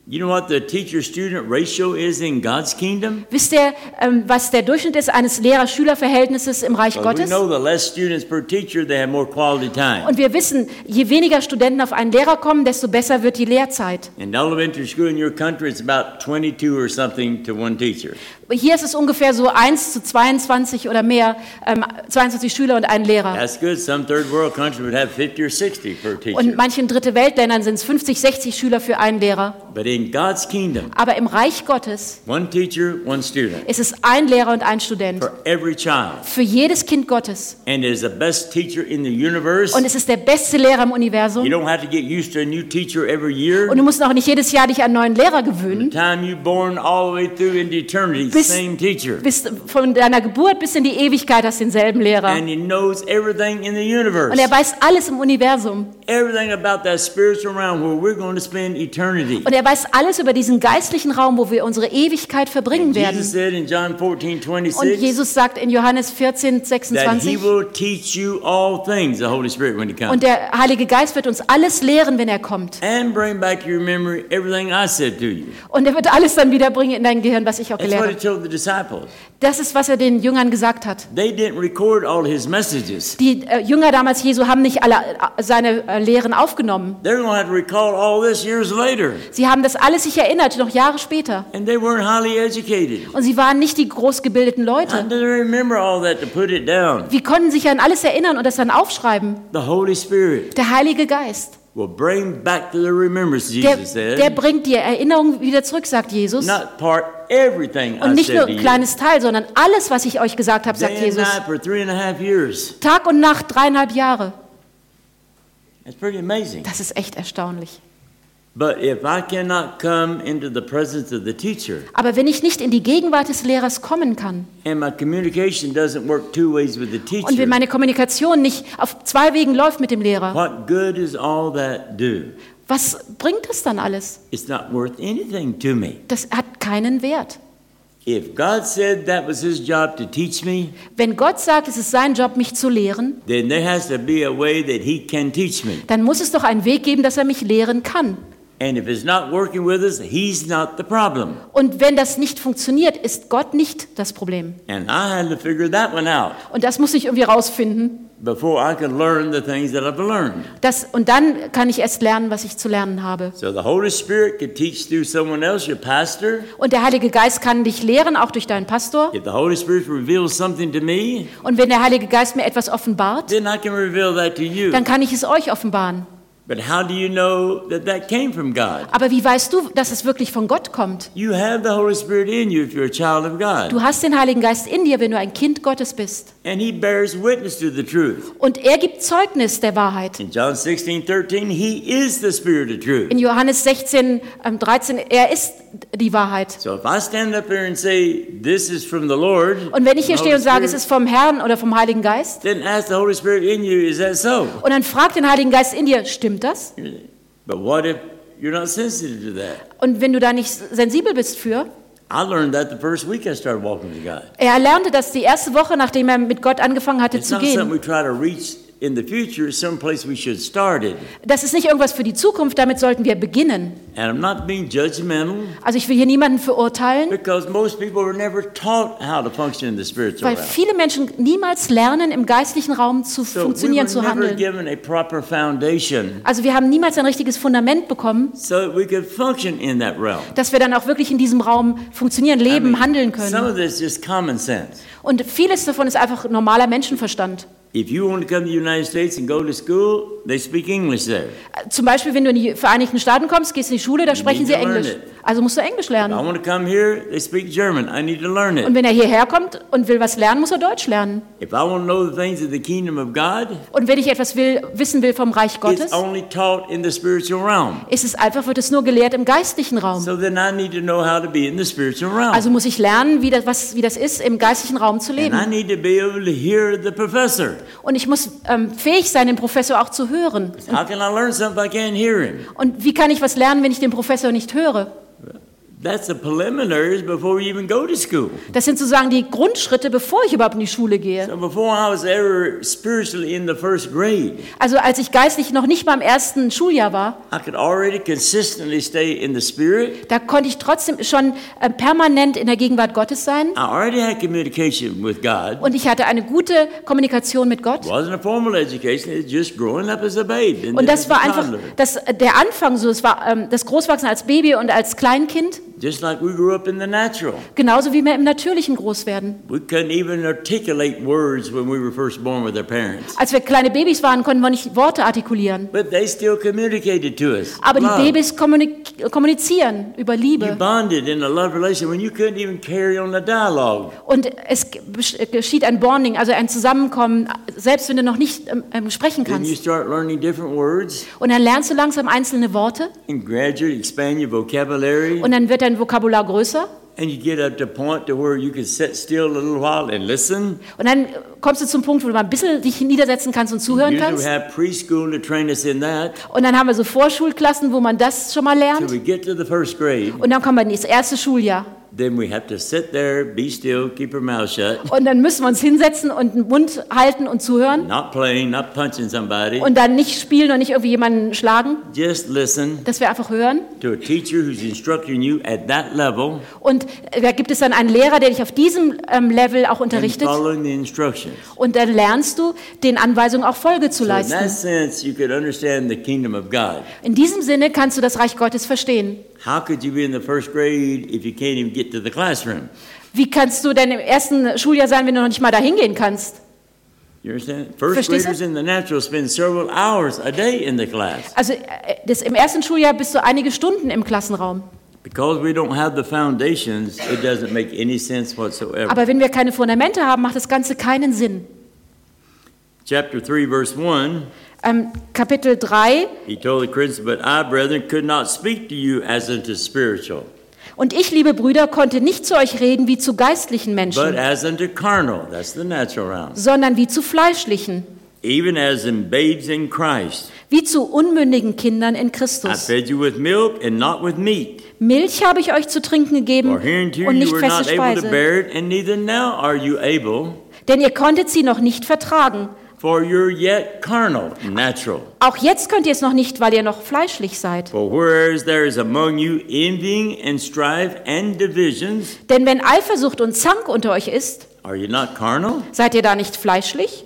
You know what the teacher student ratio is in God's kingdom? Wisst ihr, ähm, was der Durchschnitt ist eines Lehrer-Schüler-Verhältnisses im Reich Well, we Gottes? know the less students per teacher, they have more quality time. Und wir wissen, je weniger Studenten auf einen Lehrer kommen, desto besser wird die Lehrzeit. In elementary school in your country, it's about 22 or something to one teacher. Hier ist es ungefähr so 1 zu 22 oder mehr, ähm, 22 Schüler und ein Lehrer. That's good. Some third world countries would have 50 or 60 per teacher. Und manchen Dritte Weltländern sind es 50, 60 Schüler für einen Lehrer. But in God's kingdom, Aber im Reich Gottes one teacher, one student ist es ein Lehrer und ein Student. for every child. Für jedes Kind Gottes. And it is the best teacher in the universe. Und es ist der beste Lehrer im You Universum. don't have to get used to a new teacher every year. Und du musst auch nicht jedes Jahr dich an einen neuen Lehrer The gewöhnen. time you're born all the way through into eternity, Bis- same teacher. Bis von deiner Geburt bis in die Ewigkeit hast du denselben Lehrer. And he knows everything in the universe. Und er weiß alles im Universum. Everything about that spiritual realm where we're going to spend eternity. Und er weiß alles über diesen geistlichen Raum, wo wir unsere Ewigkeit verbringen werden. said in John 14, Und 26, Jesus sagt in Johannes 14, that he 26, will teach you all things, the Holy Spirit, when he comes. und der Heilige Geist wird uns alles lehren, wenn er kommt. Und er wird alles dann wiederbringen in dein Gehirn, was ich auch he habe. Das ist, was er den Jüngern gesagt hat. They didn't record all his messages. Die äh, Jünger damals Jesu haben nicht alle äh, seine äh, Lehren aufgenommen. They're going to have to recall all this years later. Sie haben das alles sich erinnert, noch Jahre später. And they weren't highly educated. Und sie waren nicht die großgebildeten Leute. did they remember all that to put it down? Wie konnten sich an alles erinnern und das dann aufschreiben? The Holy Spirit Der Heilige Geist. Will bring back to the remembrance, Der, Jesus said. der bringt die Erinnerung wieder zurück, sagt Jesus. Not part everything Und I nicht said nur ein kleines Teil, sondern alles, was ich euch gesagt habe, sagt Jesus. night for three and a half years. Tag und Nacht, dreieinhalb Jahre. That's pretty amazing. Das ist echt erstaunlich. Aber wenn ich nicht in die Gegenwart des Lehrers kommen kann and my communication doesn't work two ways with the und wenn meine Kommunikation nicht auf zwei Wegen läuft mit dem Lehrer, what good is all that do? was bringt das dann alles? It's not worth anything to me. Das hat keinen Wert. If God said that was his job to teach me, Wenn Gott sagt, es ist sein Job, mich zu lehren, then there has to be a way that he can teach me. dann muss es doch einen Weg geben, dass er mich lehren kann. And if it's not working with us, he's not the problem. Und wenn das nicht funktioniert, ist Gott nicht das Problem. And I had to figure that one out Und das muss ich irgendwie rausfinden. before I could learn the things that I've learned. Das, und dann kann ich erst lernen, was ich zu lernen habe. So the Holy Spirit could teach through someone else, your pastor. Und der Heilige Geist kann dich lehren, auch durch deinen Pastor. If the Holy Spirit reveals something to me, Und wenn der Heilige Geist mir etwas offenbart, then I can reveal that to you. dann kann ich es euch offenbaren. But how do you know that that came from God? Aber wie weißt du, dass es wirklich von Gott kommt? You have the Holy Spirit in you if you're a child of God. Du hast den Heiligen Geist in dir, wenn du ein Kind Gottes bist. And he bears witness to the truth. Und er gibt Zeugnis der Wahrheit. In John 16, 13, he is the Spirit of truth. In Johannes 16, ähm, 13, er ist die Wahrheit. So Und wenn ich hier stehe und sage, es ist vom Herrn oder vom Heiligen Geist, then ask the Holy Spirit in you, is that so? und dann fragt den Heiligen Geist in dir, stimmt das? But what if you're not sensitive to that? Und wenn du da nicht sensibel bist für, I learned that the first week I started walking with God. er lernte das die erste Woche, nachdem er mit Gott angefangen hatte It's zu not something gehen. we try to reach in the future, someplace we should start it. Das ist nicht irgendwas für die Zukunft, damit sollten wir beginnen. And I'm not being judgmental Also ich will hier niemanden verurteilen, because most people were never taught how to function in the spiritual weil realm. viele Menschen niemals lernen, im geistlichen Raum zu So we funktionieren, were zu never handeln. given a proper foundation Also wir haben niemals ein richtiges Fundament bekommen, so that we could function in that realm. dass wir dann auch wirklich in diesem Raum funktionieren, I leben, mean, handeln Some können. of this is common sense. Und vieles davon ist einfach normaler Menschenverstand. If you want to come to the United States and go to school, they speak English there. Zum Beispiel, wenn du in die Vereinigten Staaten kommst, gehst in die Schule, da sprechen sie Englisch. it. Also musst du Englisch I lernen. want to come here, they speak German. I need to learn Und wenn er hierher kommt und will was lernen, muss er Deutsch lernen. If I want to know the things of the kingdom of God, Und wenn ich etwas will, wissen will vom Reich it's Gottes, only taught in the spiritual realm. ist es einfach, wird es nur gelehrt im geistlichen Raum. So then I need to know how to be in the spiritual realm. Also muss ich lernen, wie das, was, wie das ist, im geistlichen Raum zu and I leben. need to be able to hear the professor. Und ich muss ähm, fähig sein, den Professor auch zu hören. How can I learn something if I can't hear him? Und wie kann ich was lernen, wenn ich den Professor nicht höre? That's the preliminaries before you even go to school. Das sind sozusagen die Grundschritte, bevor ich überhaupt in die Schule gehe. So before I was ever spiritually in the first grade, Also als ich geistlich noch nicht mal im ersten Schuljahr war, I could already consistently stay in the spirit. da konnte ich trotzdem schon äh, permanent in der Gegenwart Gottes sein. I already had communication with God. Und ich hatte eine gute Kommunikation mit Gott. It wasn't a formal education, it was just growing up as a babe. And Und das war einfach das, der Anfang so. Es war ähm, das Großwachsen als Baby und als Kleinkind, Just like we grew up in the natural. genauso wie wir im Natürlichen groß werden. We couldn't even articulate words when we were first born with our parents. Als wir kleine Babys waren, konnten wir nicht Worte artikulieren. But they still communicated to us. Aber die Love. Babys kommunik kommunizieren über You Liebe. bonded in a love relation when you couldn't even carry on the dialogue. Und es ge- geschieht ein Bonding, also ein Zusammenkommen, selbst wenn du noch nicht ähm, ähm, sprechen Then you kannst. start learning different words Und dann lernst du langsam einzelne Worte and gradually expand your vocabulary. und dann wird dein Vokabular größer. And you get up to a point to where you can sit still a little while and listen. Und dann kommst du zum Punkt, wo du mal ein bisschen dich niedersetzen kannst und zuhören we kannst. have preschool to train us in that. Und dann haben wir so Vorschulklassen, wo man das schon mal lernt. we get to the first grade, Und dann kommen wir ins erste Schuljahr. Then we have to sit there, be still, keep our mouth shut, Und dann müssen wir uns hinsetzen und den Mund halten und zuhören. not playing, not punching somebody. Und dann nicht spielen und nicht irgendwie jemanden schlagen, Just listen dass wir einfach hören. to a teacher who's instructing you at that level Und äh, da gibt es dann einen Lehrer, der dich auf diesem ähm, Level auch and unterrichtet. following the instructions. Und dann lernst du, den Anweisungen auch Folge zu So in that leisten. sense, you could understand the kingdom of God. In diesem Sinne kannst du das Reich Gottes verstehen. How could you be in the first grade if you can't even get to the classroom? Wie kannst du denn im ersten Schuljahr sein, wenn du noch nicht mal da hingehen kannst? You understand? First Verstehst du? graders in the natural spend several hours a day in the class. Also äh, das, im ersten Schuljahr bist du einige Stunden im Klassenraum. Because we don't have the foundations, it doesn't make any sense whatsoever. Aber wenn wir keine Fundamente haben, macht das Ganze keinen Sinn. Chapter 3, verse 1, Ähm, Kapitel 3. he told the Corinthians, But I, brethren, could not speak to you as unto spiritual, Und ich, liebe Brüder, konnte nicht zu euch reden wie zu geistlichen but Menschen, as unto carnal. That's the natural realm. sondern wie zu fleischlichen, Even as in babes in Christ. wie zu unmündigen Kindern in I Christus. fed you with milk and not with meat. Milch habe ich euch zu trinken gegeben und you nicht were feste not able to Speise, bear it, and neither now are you able, denn ihr konntet sie noch nicht vertragen. For you're yet carnal, natural. Auch jetzt könnt ihr es noch nicht, weil ihr noch fleischlich seid. For whereas there is among you envying and strife and divisions, Denn wenn Eifersucht und Zank unter euch ist, are you not carnal? seid ihr da nicht fleischlich?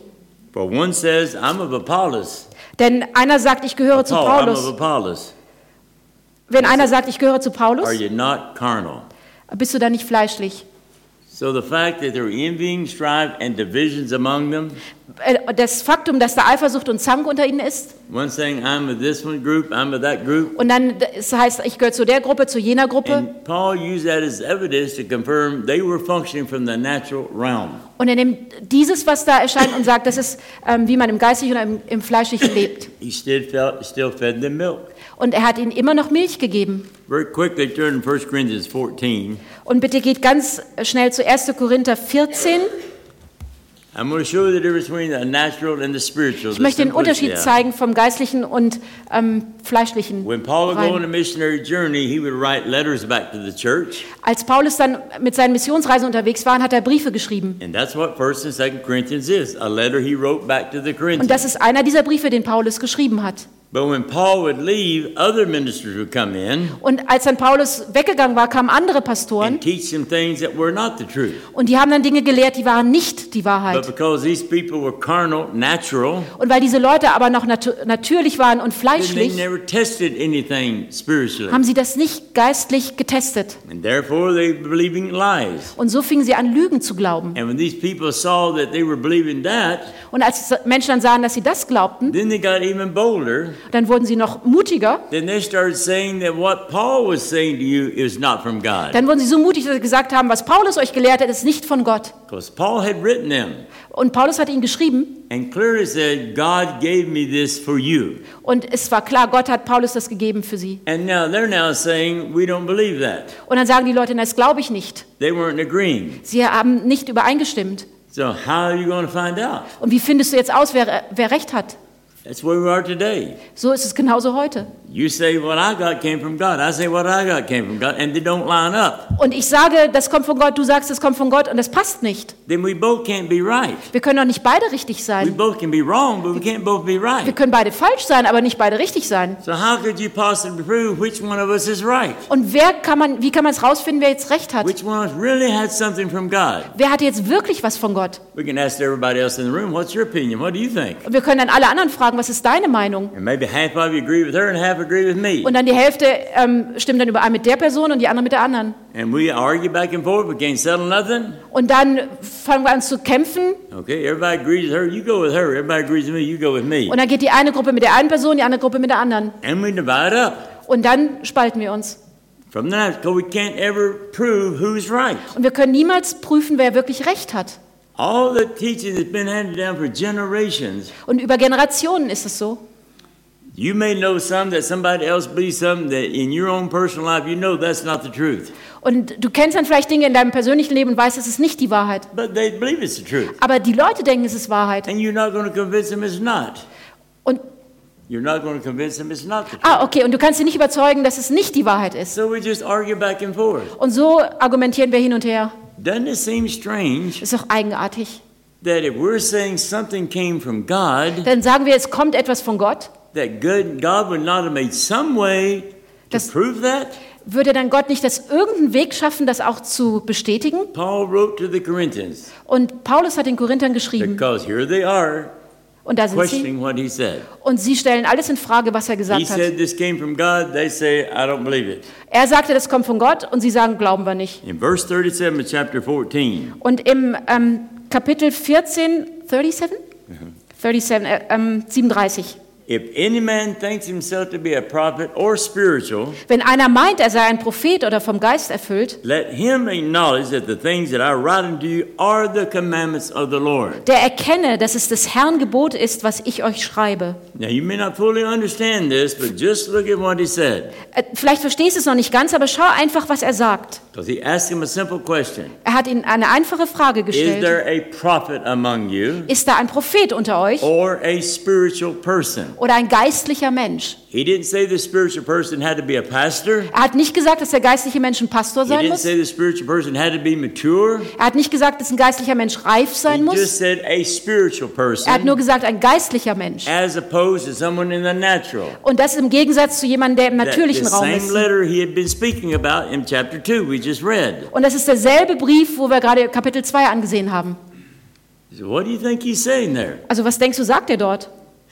For one says, I'm of Apollos. Denn einer sagt, ich gehöre zu Paul, I'm of Paulus. Apollos. Wenn einer sagt, ich gehöre zu Paulus, Are you not carnal? bist du da nicht fleischlich. So the fact that there are envying, strife, and divisions among them, Äh, Das Faktum, dass da Eifersucht und Zank unter ihnen ist, one saying, I'm of this one group, I'm of that group. und dann es heißt, ich gehöre zu der Gruppe, zu jener Gruppe, And Paul used that as evidence to confirm they were functioning from the natural realm. und er nimmt dieses, was da erscheint, und sagt, das ist, ähm, wie man im Geistlichen oder im, im Fleischlichen lebt. He still, felt, still fed them milk. Und er hat ihnen immer noch Milch gegeben. Very quickly turn to 1 Corinthians 14. Und bitte geht ganz schnell zu 1. Korinther 14. I'm going to show you the difference between the natural and the spiritual. Ich möchte den Unterschied zeigen vom Geistlichen und ähm, Fleischlichen. When Paul would go on a rein. missionary journey, he would write letters back to the church. Als Paulus dann mit seinen Missionsreisen unterwegs war, hat er Briefe geschrieben. And that's what 1st and 2nd Corinthians is a letter he wrote back to the Und das ist einer dieser Briefe, den Paulus geschrieben hat. But when Paul would leave, other ministers would come in Und als dann Paulus weggegangen war, kamen andere Pastoren and teach them things that were not the truth. und die haben dann Dinge gelehrt, die waren nicht die But Wahrheit. because these people were carnal, natural, Und weil diese Leute aber noch natu natürlich waren und fleischlich, never tested anything spiritually. haben sie das nicht geistlich getestet. And therefore they were believing lies. Und so fingen sie an, Lügen zu glauben. And when these people saw that they were believing that, Und als Menschen dann sahen, dass sie das glaubten, then they got even bolder Dann wurden sie noch mutiger. Then they started saying that what Paul was saying to you is not from God. Dann wurden sie so mutig, dass sie gesagt haben, was Paulus euch gelehrt hat, ist nicht von Gott. Because Paul had written them Und Paulus hat ihnen geschrieben and clearly said, God gave me this for you. und es war klar, Gott hat Paulus das gegeben für sie. And now they're now saying, we don't believe that. Und dann sagen die Leute, das glaube ich nicht. They weren't agreeing. Sie haben nicht übereingestimmt. So how are you going to find out? Und wie findest du jetzt aus, wer, wer recht hat? That's where we are today. So ist es genauso heute. You say what I got came from God. I say what I got came from God, and they don't line up. Und ich sage, das kommt von Gott, du sagst, das kommt von Gott und das passt nicht. Then we both can't be right. Wir können doch nicht beide richtig We sein. both can be wrong, but we can't both be Wir right. können beide falsch sein, aber nicht beide richtig sein. So how could you possibly prove which one of us is right? Und wer kann man, wie kann man es rausfinden, wer jetzt recht hat? Which one of us really had something from God? Wer hat jetzt wirklich was von Gott? We can ask everybody else in the room, what's your opinion? What do you think? Und wir können dann alle anderen fragen, was ist deine Meinung? And maybe half of you agree with her and half agree with me. Und dann die Hälfte ähm, stimmt dann überein mit der Person und die andere mit der anderen. And we argue back and forth, we can't settle nothing. Und dann fangen wir an zu kämpfen Okay, everybody agrees with her, you go with her. Everybody agrees with me, you go with me. und dann geht die eine Gruppe mit der einen Person, die andere Gruppe mit der anderen. And we divide up. Und dann spalten wir uns. From that, because we can't ever prove who's right. Und wir können niemals prüfen, wer wirklich recht hat. All the teaching that's been handed down for generations, Und über Generationen ist es so. you may know some that somebody else believes something that in your own personal life you know that's not the truth. Und du kennst dann vielleicht Dinge in deinem persönlichen Leben und weißt, es ist nicht die Wahrheit. But they believe it's the truth. Aber die Leute denken, es ist Wahrheit. And you're not going to convince them it's not. Und You're not going to convince them it's not the truth. ah, okay, und du kannst sie nicht überzeugen, dass es nicht die Wahrheit ist. So we just argue back and forth. Und so argumentieren wir hin und her. Doesn't it seem strange Ist doch eigenartig. that if we're saying something came from God, Dann sagen wir, es kommt etwas von Gott. that good, God would not have made some way to Das- prove that? Würde dann Gott nicht das irgendeinen Weg schaffen, das auch zu bestätigen? Paul wrote to the Corinthians Und Paulus hat den Korinthern geschrieben. because here they are Und da sind sie. questioning what he said. Und sie stellen alles in Frage, was er He gesagt hat. said this came from God. They say, I don't believe it. Er sagte, das kommt von Gott. Und sie sagen, glauben wir nicht. In verse 37 of chapter 14, Und im ähm, Kapitel 14, 37? 37, äh, ähm, 37. if any man thinks himself to be a prophet or spiritual, Wenn einer meint, er sei ein Prophet oder vom Geist erfüllt, let him acknowledge that the things that I write unto you are the commandments of the Lord. der erkenne, dass es des Herrn Gebot ist, was ich euch schreibe. Now, you may not fully understand this, but just look at what he said. Vielleicht verstehst du es noch nicht ganz, aber schau einfach, was er sagt. Because he asked him a simple question Er hat ihnen eine einfache Frage Is gestellt. there a prophet among you Ist da ein Prophet unter euch or a spiritual person? Oder ein geistlicher Mensch? Er hat nicht gesagt, dass der geistliche Mensch ein Pastor sein muss. Er hat nicht gesagt, dass ein geistlicher Mensch reif sein He muss. Er hat nur gesagt, ein geistlicher Mensch. Und das im Gegensatz zu jemandem, der im natürlichen Raum ist. letter he had been speaking about in chapter 2 we just read. Und das ist derselbe Brief, wo wir gerade Kapitel 2 angesehen haben. Also was denkst du, sagt er dort?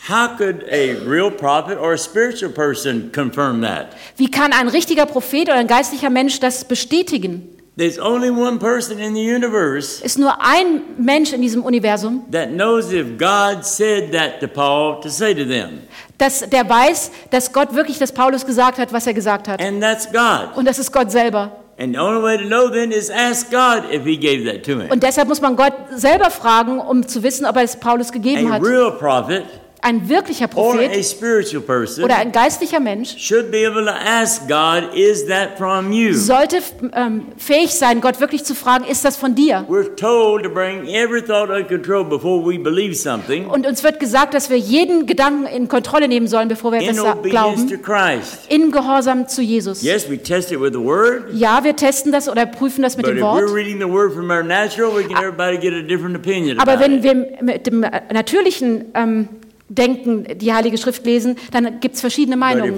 How could a real prophet or a spiritual person confirm that? Wie kann ein richtiger Prophet oder ein geistlicher Mensch das bestätigen? There's only one person in the universe Ist nur ein Mensch in diesem Universum, that knows if God said that to Paul to say to them, dass, der weiß, dass Gott wirklich das Paulus gesagt hat, was er gesagt hat. and that's God. Und das ist Gott selber. And the only way to know then is ask God if he gave that to him. Und deshalb muss man Gott selber fragen, um zu wissen, ob er es Paulus gegeben A hat. real prophet Ein wirklicher Prophet oder ein geistlicher Mensch sollte ähm, fähig sein, Gott wirklich zu fragen, ist das von dir? We're told to bring every thought under control before we believe something Und uns wird gesagt, dass wir jeden Gedanken in Kontrolle nehmen sollen, bevor wir etwas glauben, in Gehorsam zu Jesus. Yes, we test it with the Word, Ja, wir testen das oder prüfen das mit dem Wort. natural, Aber wenn wir mit dem äh, natürlichen ähm, Denken die Heilige Schrift lesen, dann gibt es verschiedene Meinungen.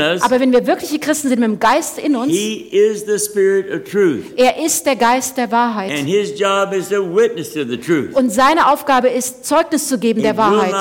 us, Aber wenn wir wirkliche Christen sind mit dem Geist in uns, He is the Spirit of truth. er ist der Geist der Wahrheit. And His job is to witness to the truth. Und seine Aufgabe ist, Zeugnis zu geben He der Wahrheit.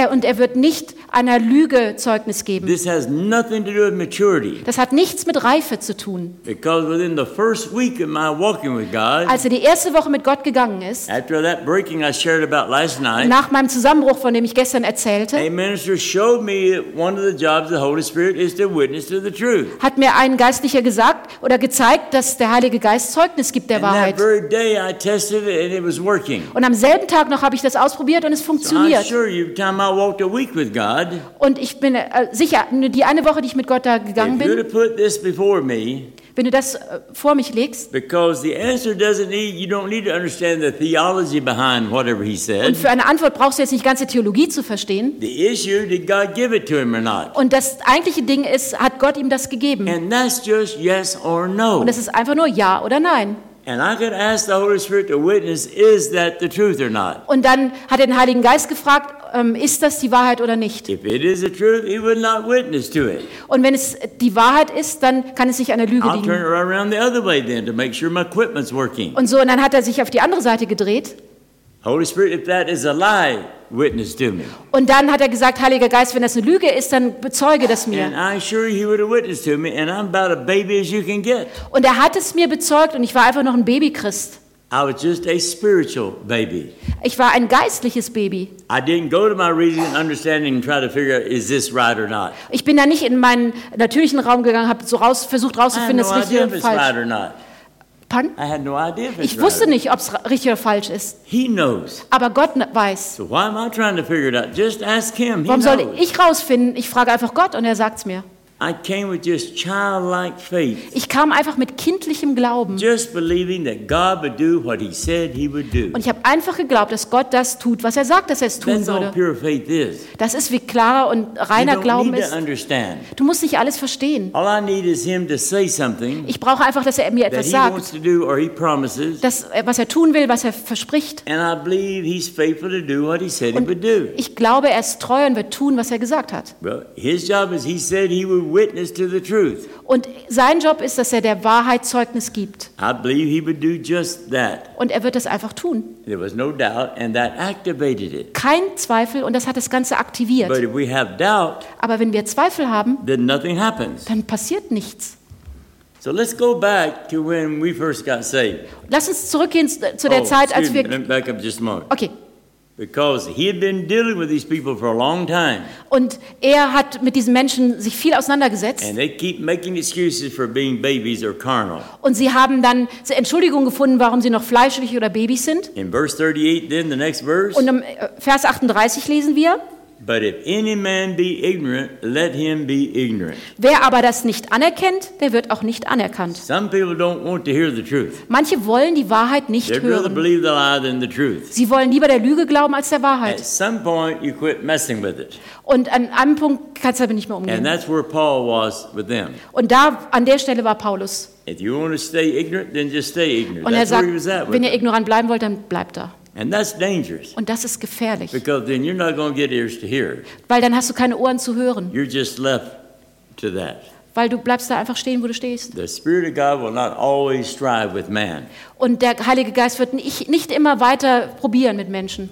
Er, und er wird nicht einer Lüge Zeugnis geben. This has nothing to do with maturity. Das hat nichts mit Reife zu tun. Because within the first week of my walking with God, Als er die erste Woche mit Gott gegangen ist, after that breaking I shared about last night, nach meinem Zusammenbruch, von dem ich gestern erzählte, a minister showed me that one of the jobs of the Holy Spirit is to witness to the truth. hat mir ein Geistlicher gesagt oder gezeigt, dass der Heilige Geist Zeugnis gibt der And that Wahrheit. very day I tested it and it was working. Und am selben Tag noch habe ich das ausprobiert und es funktioniert. assure you, time I walked a week with God, Und ich bin äh, sicher, die eine Woche, die ich mit Gott da gegangen if you'd bin, have put this before me, wenn du das äh, vor mich legst, because the answer doesn't need, you don't need to understand the theology behind whatever he und said. für eine Antwort brauchst du jetzt nicht ganze Theologie zu verstehen. The issue, did God give it to him or not? Und das eigentliche Ding ist, hat Gott ihm das gegeben? And that's just yes or no. Und das ist einfach nur Ja oder Nein. And I could ask the Holy Spirit to witness, is that the truth or not? Und dann hat er den Heiligen Geist gefragt, ähm, ist das die Wahrheit oder nicht? If it is the truth, he would not witness to it. Und wenn es die Wahrheit ist, dann kann es nicht an der Lüge I'll turn it liegen. right around the other way then to make sure my equipment's working. Und so, und dann hat er sich auf die andere Seite gedreht. Holy Spirit, if that is a lie, witness to me. Und dann hat er gesagt, Heiliger Geist, wenn das eine Lüge ist, dann bezeuge das And mir. I assure you, he would have witnessed to me, and I'm about a baby as you can get. Und er hat es mir bezeugt und ich war einfach noch ein Babychrist. I was just a spiritual baby. Ich war ein geistliches Baby. I didn't go to my reason and understanding and try to figure out, is this right or not? Ich bin da nicht in meinen natürlichen Raum gegangen, habe so raus, versucht rauszufinden, ist richtig oder it's right falsch. or not. Pardon? I had no idea if it's Ich right. wusste nicht, ob es richtig oder falsch ist. He knows. Aber Gott ne- weiß. So why am I trying to figure it out? Just ask him. He Warum soll ich rausfinden? Ich frage einfach Gott und er sagt's mir. I came with just childlike faith, Ich kam einfach mit kindlichem Glauben. just believing that God would do what he said he would do. Und ich habe einfach geglaubt, dass Gott das tut, was er sagt, dass er es tun würde. pure faith is. Das ist, wie klarer und reiner Glauben ist. Du musst nicht alles verstehen. All I need is him to say something Ich brauche einfach, dass er mir etwas sagt, wants to do or he promises, das, äh, was er tun will, was er verspricht. and I believe he's faithful to do what he said he would do. Ich glaube, er ist treu und wird tun, was er gesagt hat. Well, his job is he said he would witness to the truth. Und sein Job ist, dass er der Wahrheit Zeugnis gibt. I believe he would do just that. Und er wird das einfach tun. There was no doubt, and that activated it. Kein Zweifel und das hat das Ganze But aktiviert. if we have doubt, Aber wenn wir Zweifel haben, then nothing happens. dann passiert nichts. So let's go back to when we first got saved. Lass uns zurückgehen zu der Oh, Zeit, als wir. back up just a moment. Okay. Und er hat mit diesen Menschen sich viel auseinandergesetzt. and they keep making excuses for being babies or carnal. Und sie haben dann Entschuldigungen gefunden, warum sie noch fleischlich oder Babys sind. In verse 38, then the next verse, Und im äh, Vers 38 lesen wir, but if any man be ignorant, let him be ignorant. wer aber das nicht anerkennt, der wird auch nicht anerkannt. Some people don't want to hear the truth. Manche wollen die Wahrheit nicht They'd rather hören. believe the lie than the truth. Sie wollen lieber der Lüge glauben als der At Wahrheit. some point, you quit messing with it. Und an einem Punkt kannst du damit nicht mehr And umgehen. that's where Paul was with them. Und da, an der Stelle war Paulus. Ignorant. Und er sagt, wenn ihr ignorant bleiben wollt, dann bleibt da. And that's dangerous Und das ist gefährlich, because then you're not going to get ears to hear. weil dann hast du keine Ohren zu hören, You're just left to that. weil du bleibst da einfach stehen, wo du stehst. The Spirit of God will not always strive with man. Und der Heilige Geist wird nicht, nicht immer weiter probieren mit Menschen.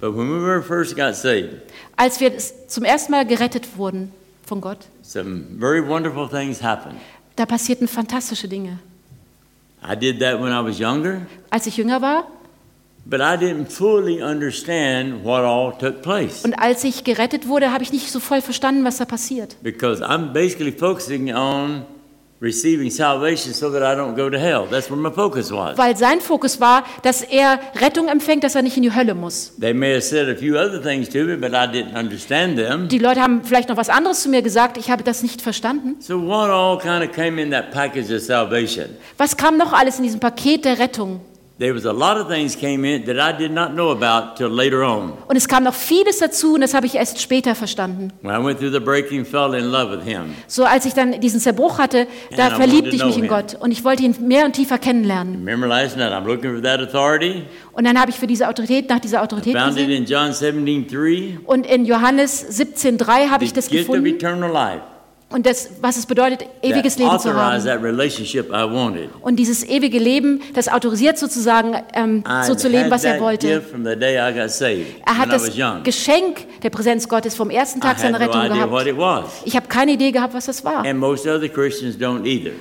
But when we were first got saved, Als wir zum ersten Mal gerettet wurden von Gott, some very wonderful things happened. da passierten fantastische Dinge. I did that when I was younger, Als ich jünger war und als ich gerettet wurde, habe ich nicht so voll verstanden, was da passiert. because I'm basically focusing on receiving salvation so that I don't go to hell. That's where my focus was. Weil sein Fokus war, dass er Rettung empfängt, dass er nicht in die Hölle muss. They may have said a few other things to me, but I didn't understand them. Die Leute haben vielleicht noch was anderes zu mir gesagt, ich habe das nicht verstanden. So what all kind of came in that package of salvation? Was kam noch alles in diesem Paket der Rettung? There was a lot of things came in that I did not know about till later on. Und es kam noch vieles dazu und das habe ich erst später verstanden. When I went through the breaking, fell in love with him. So als ich dann diesen Zerbruch hatte, da And verliebte ich mich in him. Gott und ich wollte ihn mehr und tiefer kennenlernen. Remember last night, I'm looking for that authority. Und dann habe ich für diese Autorität nach dieser Autorität Found it gesehen. in John 17, 3. Und in Johannes 17,3 habe ich das gefunden. Und das, was es bedeutet, ewiges Leben zu haben. Und dieses ewige Leben, das autorisiert sozusagen, ähm, so zu leben, was er wollte. Er hat das. Geschenk der Präsenz Gottes vom ersten Tag seiner Rettung gehabt. Ich habe keine Idee gehabt, was das war.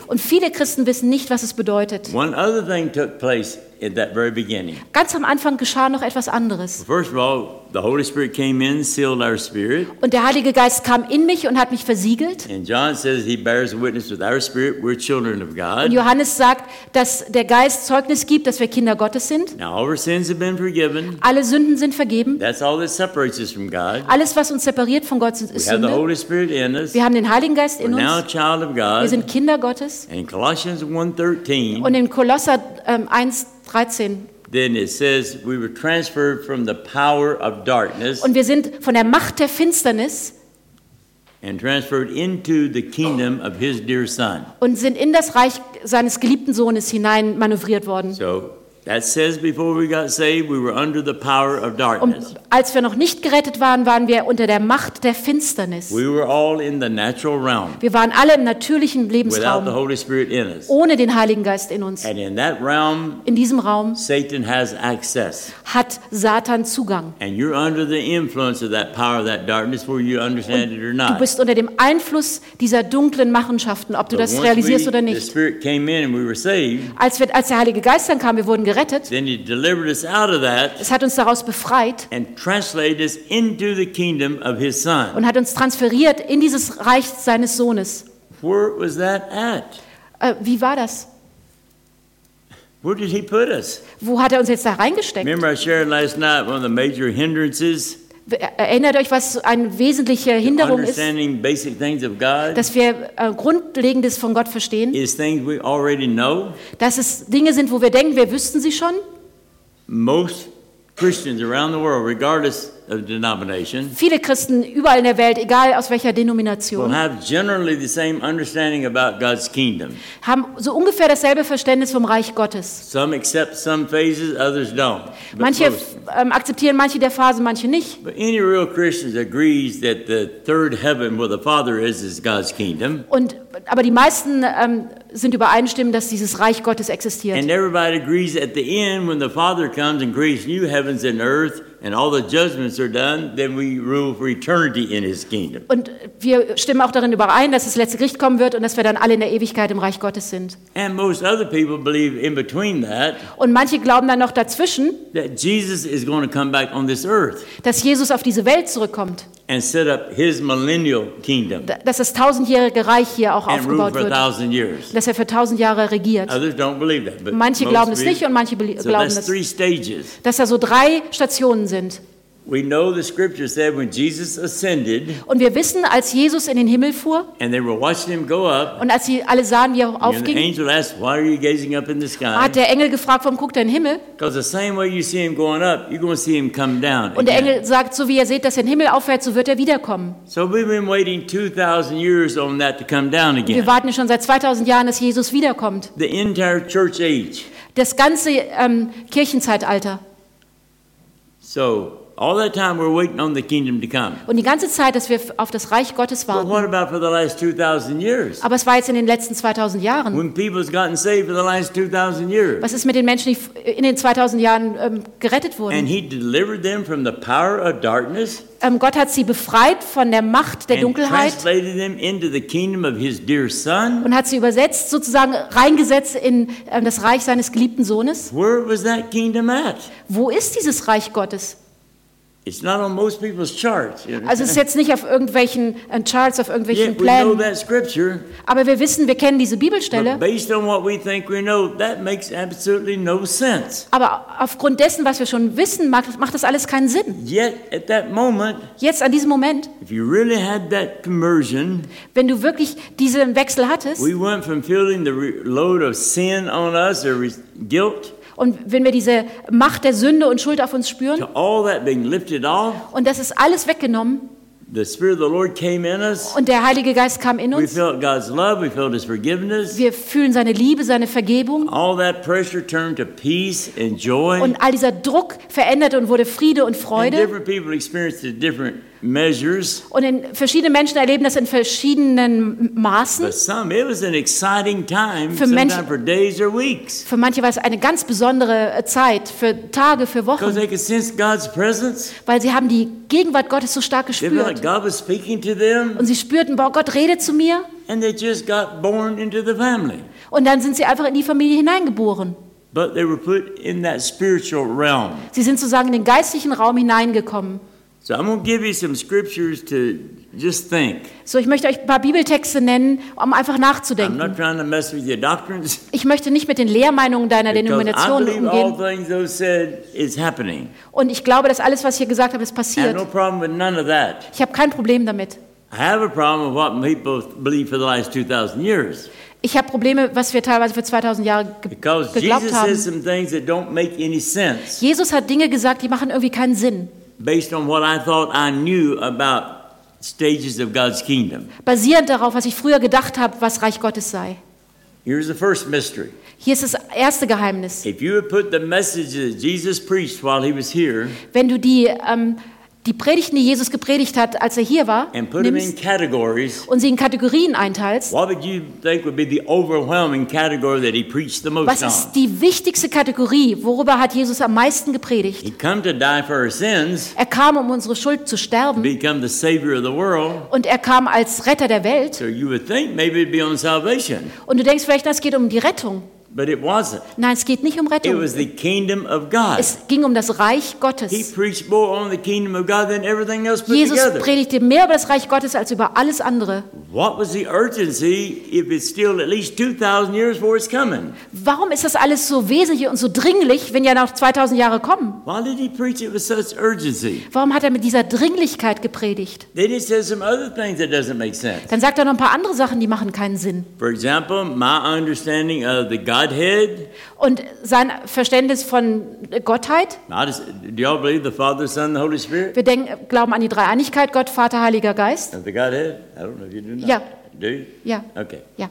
Und viele Christen wissen nicht, was es bedeutet. One other thing took place at that very beginning. Ganz am Anfang geschah noch etwas anderes. First of all, the Holy Spirit came in, sealed our spirit. Und der Heilige Geist kam in mich und hat mich versiegelt. And John says he bears witness with our spirit. We're children of Und God. Johannes sagt, dass der Geist Zeugnis gibt, dass wir Kinder Gottes sind. Now, all our sins have been forgiven. Alle Sünden sind vergeben. That's all that separates us from God. Alles, was uns separiert von Gott, ist We have the Sünde. Holy Spirit in us. Wir haben den Heiligen Geist We're in now a uns. child of Wir God. sind Kinder Gottes. And in Colossians 1.13, Und in Kolosser ähm, 1, 13. then it says we were transferred from the power of darkness Und wir sind von der Macht der Finsternis and transferred into the kingdom of his dear son. und sind in das Reich seines geliebten Sohnes hinein manövriert worden. So that says before we got saved, we were under the power of darkness. Und als wir noch nicht gerettet waren, waren wir unter der Macht der Finsternis. We were all in the natural realm Wir waren alle im natürlichen without the Lebensraum, Holy Spirit in us. ohne den Heiligen Geist in uns. And in that realm, In diesem Raum Satan has access. hat Satan Zugang. And you're under the influence of that power of that darkness, whether you understand it or Du not. bist unter dem Einfluss dieser dunklen Machenschaften, ob du But das realisierst we- oder The nicht. Spirit came in and we were saved. Als, wir, als der Heilige Geist dann kam, wir wurden gerettet. Then He delivered us out of that Es hat uns daraus befreit and translated us into the kingdom of His Son. und hat uns transferiert in dieses Reich seines Sohnes. Where was that at? Äh, wie war das? Where did He put us? Wo hat er uns jetzt da reingesteckt? Remember, I shared last night one of the major hindrances Erinnert euch, was eine wesentliche Hinderung ist, dass wir äh, Grundlegendes von Gott verstehen, dass es Dinge sind, wo wir denken, wir wüssten sie schon. Most Christians around the world, regardless of denomination, Viele Christen überall in der Welt, egal aus welcher will Denomination, have generally the same understanding about God's kingdom. haben so ungefähr dasselbe Verständnis vom Reich Gottes. Some accept some phases, others don't. But Manche ähm, akzeptieren manche der Phasen, manche nicht. But any real Christian agrees that the third heaven where the Father is is God's kingdom. Und, aber die meisten ähm, sind übereinstimmend, dass dieses Reich Gottes existiert. And everybody agrees at the end when the Father comes and creates new heavens and earth and all the judgments are done, then we rule for eternity in his kingdom. Und wir stimmen auch darin überein, dass das letzte Gericht kommen wird und dass wir dann alle in der Ewigkeit im Reich Gottes sind. And most other people believe in between that Und manche glauben dann noch dazwischen, that Jesus is going to come back on this earth dass Jesus auf diese Welt zurückkommt, and set up his millennial kingdom da- dass das tausendjährige Reich hier auch and aufgebaut wird, years. dass er für tausend Jahre regiert. Others don't believe that, but Manche glauben es nicht und manche So glauben that's es. three stages. Dass da so drei Stationen sind. We know the scripture said when Jesus ascended Und wir wissen, als Jesus in den Himmel fuhr and they were watching him go up, und als sie alle sahen, wie er and the aufging, angel asked, Why are you gazing up in the sky? hat der Engel gefragt, warum guckt er in den Himmel? Because the same way you see him going up, you're going to see him come down. Und der again. Engel sagt, so wie ihr seht, dass er in den Himmel aufhört, so wird er wiederkommen. So we've been waiting 2,000 years on that to come down Wir again. warten schon seit 2000 Jahren, dass Jesus wiederkommt. The entire church age. Das ganze ähm, Kirchenzeitalter. So all that time we're waiting on the kingdom to come. Und die ganze Zeit, dass wir auf das Reich Gottes But warten. what about for the last 2,000 years? Aber es war jetzt in den letzten 2000 Jahren. When people's gotten saved for the last 2,000 years. Was ist mit den Menschen, die in den 2000 Jahren ähm, gerettet And wurden? he delivered them from the power of darkness Ähm, Gott hat sie befreit von der Macht der and Dunkelheit translated them into the kingdom of his dear son. und hat sie übersetzt, sozusagen reingesetzt in ähm, das Reich seines geliebten Sohnes. Where was that kingdom at? Wo ist dieses Reich Gottes? It's not on most people's charts. you know. Also es ist jetzt nicht auf irgendwelchen äh, Charts, auf irgendwelchen Yet we know Plänen. that scripture, Aber wir wissen, wir kennen diese Bibelstelle. based on what we think we know, that makes absolutely no sense. Aber aufgrund dessen, was wir schon wissen, macht, macht das alles keinen Sinn. Yet at that moment, Jetzt an diesem Moment, if you really had that conversion, wenn du wirklich diesen Wechsel hattest we went from feeling the load of sin on us or guilt und wenn wir diese Macht der Sünde und Schuld auf uns spüren to all that being lifted off. und das ist alles weggenommen The Spirit of the Lord came in us. und der Heilige Geist kam in We uns, felt God's love. We felt His forgiveness. wir fühlen seine Liebe, seine Vergebung All that pressure turned to peace and joy. und all dieser Druck verändert und wurde Friede und And Freude. different people experienced a different measures, Und in, verschiedene Menschen erleben das in verschiedenen Maßen. but some, it was an exciting time, Für sometimes for days or weeks. Für manche war es eine ganz besondere äh, Zeit, für Tage, für Because Wochen, they could sense God's presence. weil sie haben die Gegenwart Gottes so stark They felt like gespürt. God was speaking to them, Und sie spürten, boah, Gott redet zu mir. and they just got born into the family. Und dann sind sie einfach in die Familie hineingeboren. But they were put in that spiritual realm. Sie sind sozusagen in den geistlichen Raum hineingekommen. So I'm going to give you some scriptures to just think. So, ich möchte euch ein paar Bibeltexte nennen, um einfach I'm nachzudenken. not trying to mess with your doctrines. Ich möchte nicht mit den Lehrmeinungen deiner Denomination umgehen. Und ich glaube, dass alles, was ich hier gesagt habe, ist passiert. no problem with none of that. Ich habe kein Problem damit. I have a problem with what people believe for the last 2,000 years. Ich habe Probleme, was wir teilweise für 2000 Jahre ge Because geglaubt Jesus haben. Jesus hat Dinge gesagt, die machen irgendwie keinen Sinn. Based on what I thought I knew about stages of God's kingdom. Basierend darauf, was ich früher gedacht habe, was Reich Gottes sei. Here's the first mystery. Hier ist das erste Geheimnis. If you would put the messages Jesus preached while he was here Wenn du die, ähm, die Predigten, die Jesus gepredigt hat, als er hier war, nimmst und sie in Kategorien einteilst, was ist die wichtigste Kategorie? Worüber hat Jesus am meisten gepredigt? He come to die for our sins, Er kam, um unsere Schuld zu sterben become the savior of the world. und er kam als Retter der Welt. So you would think maybe it'd be on salvation, Und du denkst vielleicht, das geht um die Rettung. But it wasn't. Nein, es geht nicht um It Rettung. was the kingdom of God. Es ging um das Reich He Gottes. preached more on the kingdom of God than everything else put Jesus together. predigte mehr über das Reich Gottes als über alles andere. What was the urgency if it's still at least 2,000 years before it's coming? Warum ist das alles so wesentlich und so dringlich, wenn ja noch 2000 Jahre kommen? Why did he preach it with such urgency? Warum hat er mit dieser Dringlichkeit gepredigt? Then he says some other things that doesn't make sense. Dann sagt er noch ein paar andere Sachen, die machen keinen Sinn. For example, my understanding of the Godhead. Und sein Verständnis von Gottheit, I just, do y'all believe the Father, Son, the Holy Spirit? wir denken, glauben an die Dreieinigkeit, Gott, Vater, Heiliger Geist. Of the Godhead? I don't know if you do not. Yeah. Do you? Ja, Okay. ja,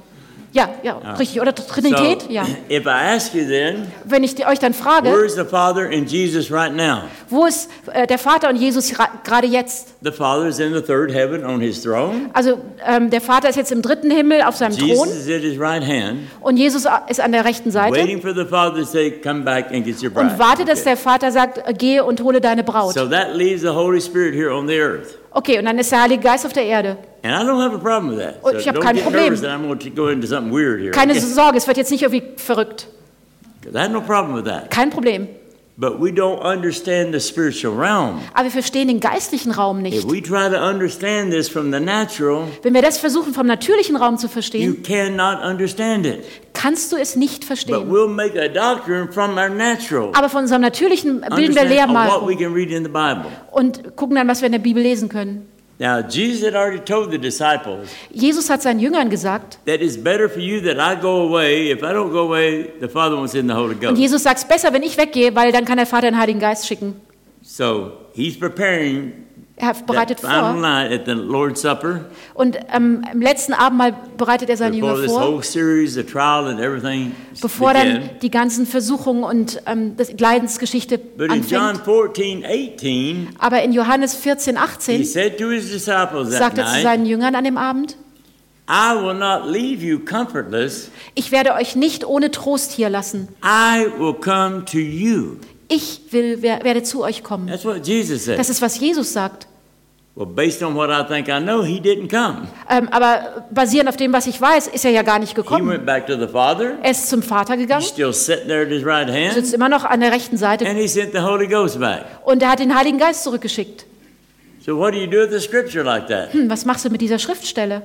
ja, ja, richtig. Oder Trinität? So, Ja. if I ask you then, Wenn ich euch dann frage, where is the Father and Jesus right now? wo ist äh, der Vater und Jesus ra- gerade jetzt? The Father is in the third heaven on his throne. Also ähm, der Vater ist jetzt im dritten Himmel auf seinem Jesus Thron is at his right hand, und Jesus ist an der rechten Seite waiting for the Father to say, Come back and get your bride. und wartet, dass Okay. der Vater sagt, äh, gehe und hole deine Braut. So that leaves the Holy Spirit here on the earth. Okay, und dann ist der Heilige Geist auf der Erde. And I don't have a problem with that. Und So ich hab don't kein get Problem. nervous that I'm going to go into something weird here. Keine? Sorge, es wird jetzt nicht irgendwie verrückt. 'Cause I have no problem with that. Kein Problem. But we don't understand the spiritual realm. Aber wir verstehen den geistlichen Raum nicht. If we try to understand this from the natural, Wenn wir das versuchen, vom natürlichen Raum zu you verstehen, cannot understand it. kannst du es nicht But verstehen. we'll make a doctrine from our natural. Aber von unserem natürlichen bilden wir Understand of what we Lehrmeinung can read in the Bible. und gucken dann, was wir in der Bibel lesen können. Now, Jesus had already told the disciples Jesus hat seinen Jüngern gesagt, that it's better for you that I go away. If I don't go away, the Father won't send the Holy und. Jesus sagt, es besser, wenn ich weggehe, weil dann kann der Vater den Heiligen Geist schicken. So he's preparing Er bereitet vor und ähm, im letzten Abendmahl bereitet er seine Jünger vor, bevor dann die ganzen Versuchungen und ähm, das Leidensgeschichte But in John anfängt. 14, 18, Aber in Johannes 14, he 18 said to his disciples that sagt er zu seinen Jüngern an dem Abend, I will not leave you comfortless. ich werde euch nicht ohne Trost hier lassen. Ich will, wer- werde zu euch kommen. That's what Jesus said. Das ist, was Jesus sagt. Well, based on what I think I know, he didn't come. Ähm, aber basierend auf dem, was ich weiß, ist er ja gar nicht He gekommen. went back to the Father. Er ist zum Vater He's gegangen, still sitting there at his right sitzt hand. immer noch an der rechten Seite And he sent the Holy Ghost back. und er hat den Heiligen Geist zurückgeschickt. So what do you do with the scripture like that? Hm, was machst du mit dieser Schriftstelle?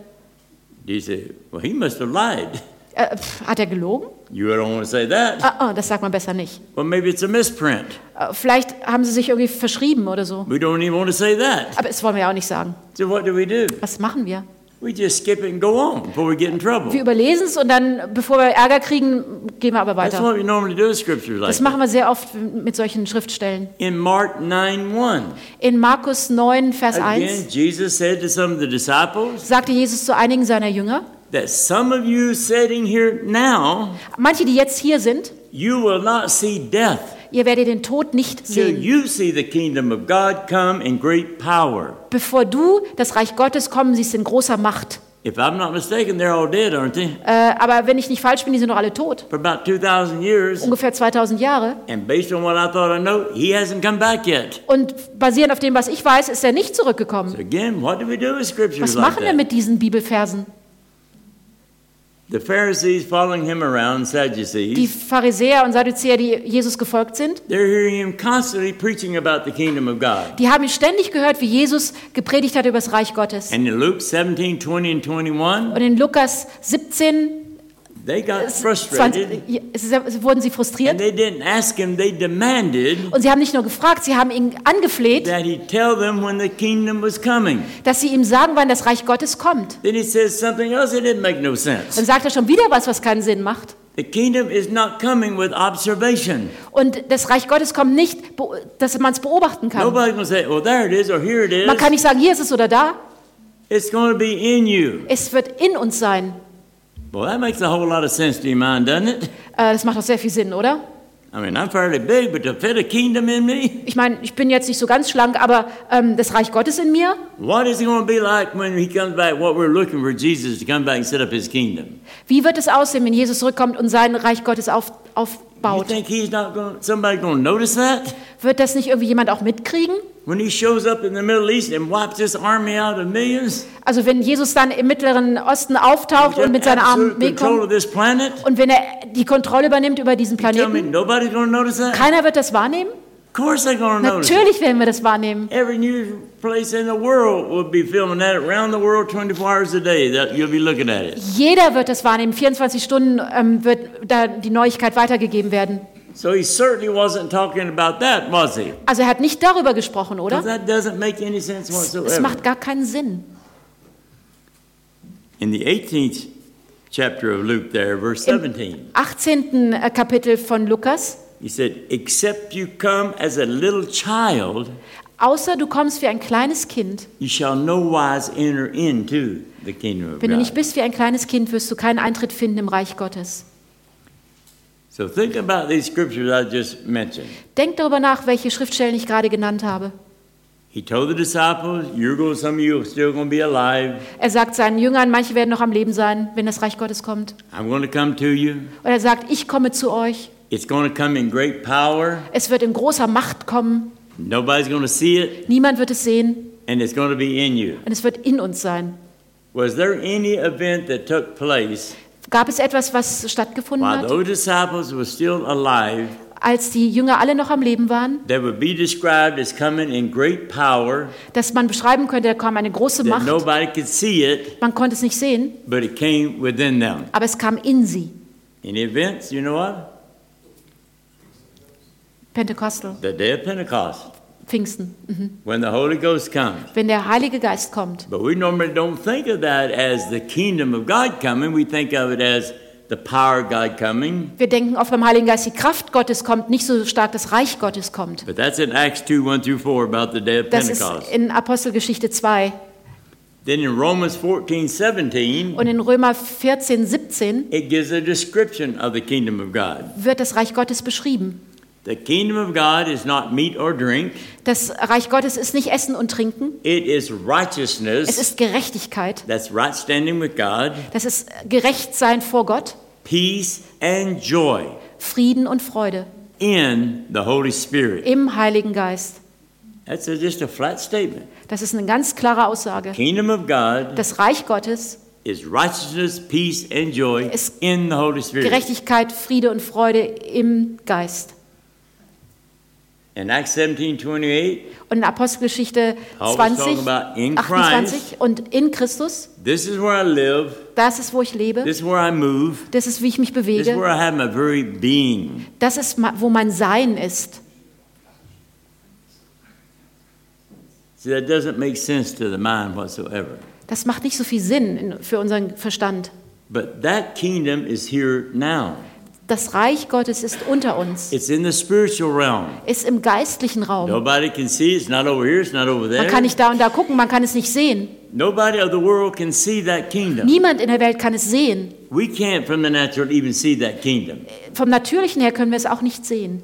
You say, well, he must have lied. Äh, pf, hat er gelogen? You don't want to say that. Ah, ah, das sagt man besser nicht. Well, maybe it's a misprint. Äh, vielleicht haben sie sich irgendwie verschrieben oder so. We don't even want to say that. Aber das wollen wir auch nicht sagen. So what do we do? Was machen wir? We just skip it and go on before we get in trouble. Wir überlesen es und dann, bevor wir Ärger kriegen, gehen wir aber That's weiter. what we normally do with scriptures like Das machen wir sehr oft mit solchen Schriftstellen. In Mark 9 1, In Markus 9, Vers 1 again, Jesus said to some of the disciples sagte Jesus zu einigen seiner Jünger, that some of you sitting here now, manche, die jetzt hier sind, you will not see death ihr werdet den Tod nicht sehen, you see the kingdom of God come in great power. bevor du das Reich Gottes kommen siehst in großer Macht. If I'm not mistaken, they're all dead, aren't they? Äh, aber wenn ich nicht falsch bin, die sind doch alle tot. For about 2,000 years. Ungefähr 2000 Jahre. And based on what I thought I know, he hasn't come back yet. Und basierend auf dem, was ich weiß, ist er nicht zurückgekommen. So again, what do we do with scriptures Was like machen wir that? mit diesen Bibelversen? The Pharisees following him around, Die Sadducees, Pharisäer und Sadduzäer, die Jesus gefolgt sind, they're hearing him constantly preaching about the kingdom of God. die haben ihn ständig gehört, wie Jesus gepredigt hat über das Reich Gottes. And in Luke 17, 20 and 21, Und in Lukas 17, they got 20, frustrated wurden sie and frustriert. they didn't ask him, they demanded Und sie haben nicht nur gefragt, sie haben ihn angefleht, that he tell them when the kingdom was coming. dass sie ihm sagen, wann das Reich Gottes kommt. Then he says something else that didn't make no Dann sense. sagt er schon wieder was, was keinen Sinn macht. The kingdom is not coming with observation. Und das Reich Gottes kommt nicht, dass man es beobachten kann. Say, oh, there it is, or here it Man kann nicht sagen, hier ist es oder da. It's going to be in you. Es wird in uns sein. Well, that makes a whole lot of sense to your mind, doesn't it? Äh, Das macht doch sehr viel Sinn, oder? I mean, I'm fairly big, but to fit a kingdom in me, Ich meine, ich bin jetzt nicht so ganz schlank, aber ähm, das Reich Gottes in mir, what is it going to be like when he comes back? What we're looking for Jesus to come back and set up his kingdom. wie wird es aussehen, wenn Jesus zurückkommt und sein Reich Gottes auf, You aufbaut? think he's not going? Somebody going to notice that Wird das nicht irgendwie jemand auch mitkriegen? when he shows up in the Middle East and wipes this army out of millions? Also wenn Jesus dann im Mittleren Osten auftaucht und mit seiner absolute Armee control kommt of this planet. und wenn er die Kontrolle übernimmt über diesen Planeten, nobody's going to notice that. keiner wird das wahrnehmen? Of course they're going to notice. it. Natürlich werden wir das wahrnehmen. Every news place in the world will be filming that around the world 24 hours a day. That you'll be looking at it. Jeder wird das wahrnehmen. 24 Stunden ähm, wird da die Neuigkeit weitergegeben werden. So he certainly wasn't talking about that, was he? Also er hat nicht darüber gesprochen, oder? that doesn't make any sense Es whatsoever. macht gar keinen Sinn. In the 18th chapter of Luke, there, verse Im 17, 18. Kapitel von Lukas. He said, Except you come as a little child, Außer du kommst wie ein kleines Kind. you shall no wise enter into the kingdom of Wenn du nicht God. bist wie ein kleines Kind, wirst du keinen Eintritt finden im Reich Gottes. So think about these scriptures I just mentioned. Denk darüber nach, welche Schriftstellen ich gerade genannt habe. He told the disciples, You're going, some of you are still going to be alive. Er sagt seinen Jüngern, manche werden noch am Leben sein, wenn das Reich Gottes kommt. I'm going to come to you. Und er sagt, ich komme zu euch. It's going to come in great power. Es wird in großer Macht kommen. Nobody's going to see it, Niemand wird es sehen. and it's going to be in you. Und es wird in uns sein. Was there any event that took place Gab es etwas, was stattgefunden while hat, those disciples were still alive als die Jünger alle noch am Leben waren, that would be described as coming in great power, dass man beschreiben könnte, da kam eine große Macht. nobody could see it, Man konnte es nicht sehen, but it came within them? aber es kam in sie. Any events, you know what? Pentekostal, The day of Pentecost, Pfingsten, mhm. when the Holy Ghost comes. wenn der Heilige Geist kommt. But we normally don't think of that as the kingdom of God coming. We think of it as the power of God coming. Wir denken oft beim Heiligen Geist, die Kraft Gottes kommt, nicht so stark das Reich Gottes kommt. But that's in Acts 2 1 through 4 about the day of Das ist Pentecost. in Apostelgeschichte 2. Then in Romans 14 17, Und in Römer 14, 17 it gives a description of the kingdom of God. wird das Reich Gottes beschrieben. The kingdom of God is not meat or drink, Das Reich Gottes ist nicht Essen und Trinken, it is es righteousness. ist Gerechtigkeit, That's right standing with God, das ist Gerechtsein vor Gott, peace and joy Frieden und Freude in the Holy Spirit. im Heiligen Geist. That's just a flat statement. Das ist eine ganz klare Aussage. Kingdom of God Das Reich Gottes is righteousness, peace, and joy Es- in the Holy Spirit. Gerechtigkeit, Friede und Freude im Geist. In Acts 17 28, Und in Apostelgeschichte Paul was 20, talking about in 28 und in Christus, this is where I live, das ist, wo ich lebe, this is where I move, das ist, wie ich mich this is bewege, where I have my very being. das ist, wo mein Sein ist. See, that doesn't make sense to the mind whatsoever. Das macht nicht so viel Sinn in- für unseren Verstand. But that kingdom is here now. Das Reich Gottes ist unter uns, It's in the spiritual realm. ist im geistlichen Raum. Nobody can see. It's not over here. It's not over Man there. kann nicht da und da gucken, man kann es nicht sehen. Nobody of the world can see that kingdom. Niemand in der Welt kann es sehen. We can't, from the natural, even see that kingdom. Vom Natürlichen her können wir es auch nicht sehen.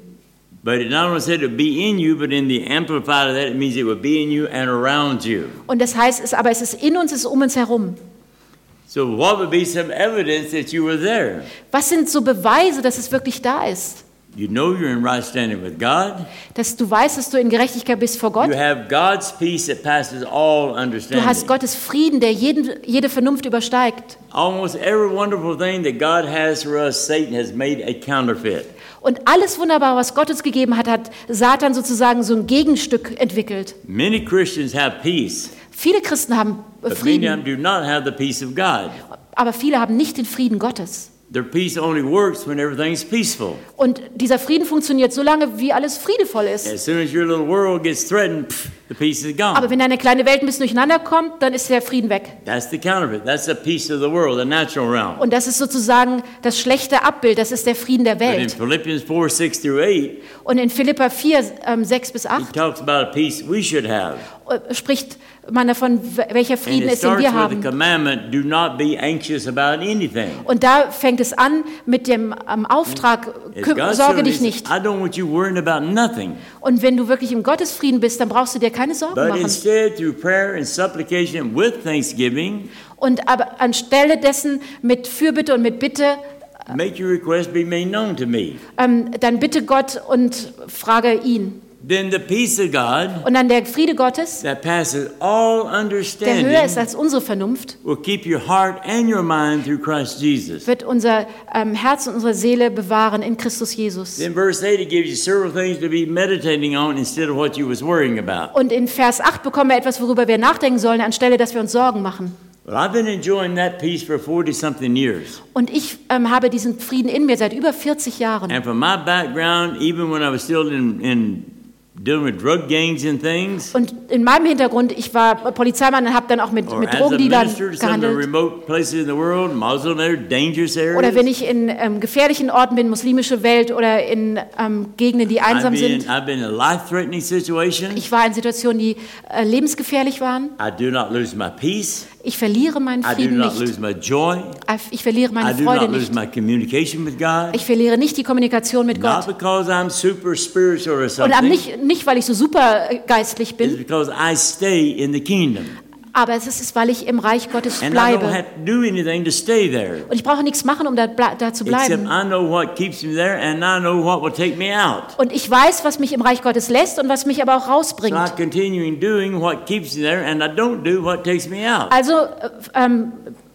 But it not only said it would be in you, but in the amplified of that, it means it would be in you and around you. Und das heißt, es, aber es ist in uns, es ist um uns herum. So, what would be some evidence that you were there? Was sind so Beweise, dass es wirklich da ist? You know you're in right standing with God. Dass du weißt, dass du in Gerechtigkeit bist vor Gott. You have God's peace that passes all Du hast understanding. Gottes Frieden, der jeden, jede Vernunft übersteigt. Almost every wonderful thing that God has for us, Satan has made a counterfeit. Und alles Wunderbare, was Gott uns gegeben hat, hat Satan sozusagen so ein Gegenstück entwickelt. Many Christians have peace, Viele Christen haben but many of them Frieden, do not have the peace of God. aber viele haben nicht den Frieden Gottes. Their peace only works when everything's peaceful. Und dieser Frieden funktioniert so lange, wie alles friedevoll ist. As soon as your little world gets threatened, pff, the peace is gone. Aber wenn deine kleine Welt ein bisschen durcheinander kommt, dann ist der Frieden weg. That's the counterfeit. That's the peace of the world, the natural realm. Und das ist sozusagen das schlechte Abbild, das ist der Frieden der But in Welt. Philippians 4 6 through 8, Und in Philippa 4, ähm, 6 bis he 8 talks about a peace we should have. äh, spricht man davon, welcher Frieden wir with the haben. Und da fängt es an mit dem ähm, Auftrag, sorge dich nicht. Und wenn du wirklich im Gottesfrieden bist, dann brauchst du dir keine Sorgen But machen. instead, through prayer and supplication with thanksgiving, Und aber anstelle dessen mit Fürbitte und mit Bitte, make your request be made known to me. ähm, dann bitte Gott und frage ihn. Then the peace of God Und dann der Friede Gottes, that passes all der understanding höher ist als unsere Vernunft, will keep your heart and your mind through Christ Jesus. wird unser ähm, Herz und unsere Seele bewahren in Christus Jesus. Then verse 8, it gives you several things to be meditating on instead of what you was worrying about. Und in Vers 8 bekommen wir etwas, worüber wir nachdenken sollen, anstelle dass wir uns Sorgen machen. Well, I've been enjoying that peace for 40 something years. Und ich ähm, habe diesen Frieden in mir seit über 40 Jahren. And from my background, even when I was still in, in dealing with drug gangs and things, Und in meinem Hintergrund, ich war Polizeimann und habe dann auch mit, mit Drogendealern gehandelt. world, Oder wenn ich in ähm, gefährlichen Orten bin, muslimische Welt oder in ähm, Gegenden, die I've einsam been, sind. I've been in a life-threatening situation. Ich war in Situationen, die äh, lebensgefährlich waren. I do not lose my peace. Ich verliere meinen Frieden nicht. joy. Ich verliere meine Freude nicht. my communication with God. Ich verliere nicht die Kommunikation mit Gott. Und nicht, nicht, weil ich so super geistlich bin, aber es ist, weil ich im Reich Gottes And I don't bleibe. have to do anything to stay there. Und ich brauche nichts machen, um da, ble- da zu Except bleiben. I know what keeps me there and I know what will take me out. Und ich weiß, was mich im Reich Gottes lässt und was mich aber auch So I rausbringt. continue doing what keeps me there and I don't do what takes me out. Also äh, ähm,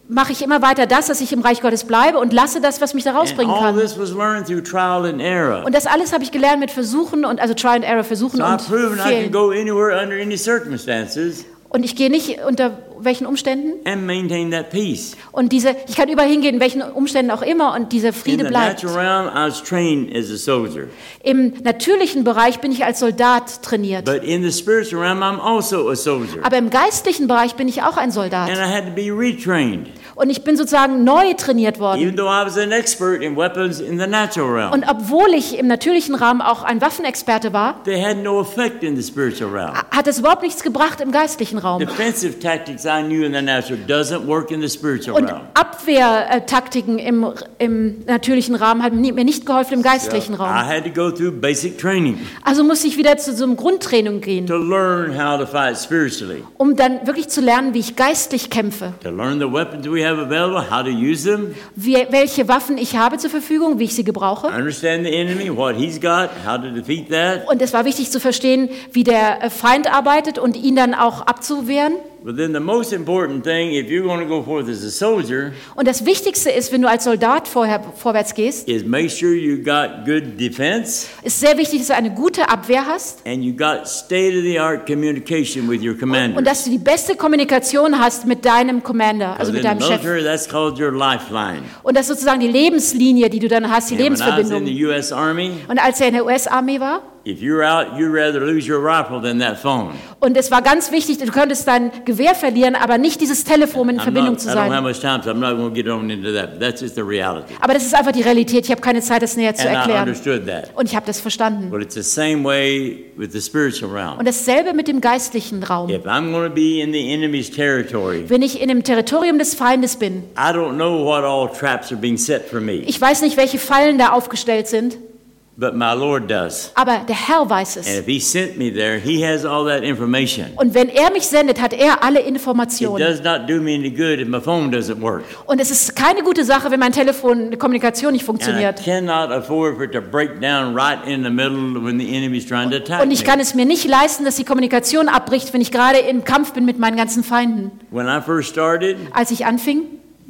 mache ich immer weiter das, dass ich im Reich Gottes bleibe und lasse das, was mich da And rausbringen all kann. this was learned through trial and error. Und das alles habe ich gelernt mit Versuchen und also Try and Error, Versuchen So und I've proven I can Fehlen. go anywhere under any circumstances Und ich gehe nicht unter welchen Umständen and maintain that peace. und diese, ich kann überall hingehen, in welchen Umständen auch immer und dieser In Friede the bleibt. natural realm, I was trained as a soldier. Im natürlichen Bereich bin ich als Soldat trainiert, But in the spiritual realm, I'm also a soldier. aber im geistlichen Bereich bin ich auch ein Soldat And I had to be retrained. Und ich bin sozusagen neu trainiert worden. Even though I was an expert in weapons in the natural realm, Und obwohl ich im natürlichen Rahmen auch ein Waffenexperte war, they had no effect in the spiritual realm. hat es überhaupt nichts gebracht im geistlichen Raum. Und. Abwehrtaktiken im, im natürlichen Rahmen haben mir nicht geholfen im geistlichen I Raum. had to go through basic training Also musste ich wieder zu so einem Grundtraining gehen, to learn how to fight spiritually, um dann wirklich zu lernen, wie ich geistlich kämpfe, to learn the weapons we available, how to use them, wie, welche Waffen ich habe zur Verfügung, wie ich sie gebrauche. understand the enemy, what he's got, how to defeat that. Und es war wichtig zu verstehen, wie der äh, Feind arbeitet und ihn dann auch abzuwehren. But then the most important thing, if you're going to go forth as a soldier, Und das Wichtigste ist, wenn du als Soldat vorher, vorwärts gehst, is make sure you got good defense ist sehr wichtig, dass du eine gute Abwehr hast and you got state-of-the-art communication with your commander. und dass du die beste Kommunikation hast mit deinem Commander, also mit in the deinem Chef. military, that's called your lifeline. Und das ist sozusagen die Lebenslinie, die du dann hast, die when I was in Lebensverbindung. the U.S. Army, Und als er in der US-Armee war, if you're out, you'd rather lose your rifle than that phone. und es war ganz wichtig, du könntest dein Gewehr verlieren, aber nicht dieses Telefon in I'm Verbindung not, zu sein. Aber das ist einfach die Realität. Ich habe keine Zeit, das näher zu And I erklären. understood that. Und ich habe das verstanden. But it's the same way with the spiritual realm. Und dasselbe mit dem geistlichen Raum. If I'm going to be in the enemy's territory, Wenn ich in dem Territorium des Feindes bin, I don't know what all traps are being set for me. ich weiß nicht, welche Fallen da aufgestellt sind, but my Lord does. aber der Herr weiß And es. if He sent me there, He has all that information. Und wenn er mich sendet, hat er alle It Informationen. does not do me any good if my phone doesn't work. Und es ist keine gute Sache, wenn mein Telefon, die Kommunikation nicht And I funktioniert. cannot afford for it to break down right in the middle when the enemy is trying to attack Und ich kann es mir nicht leisten, dass die Kommunikation abbricht, wenn ich gerade im Kampf bin mit meinen ganzen Feinden. When I first started, Als ich anfing,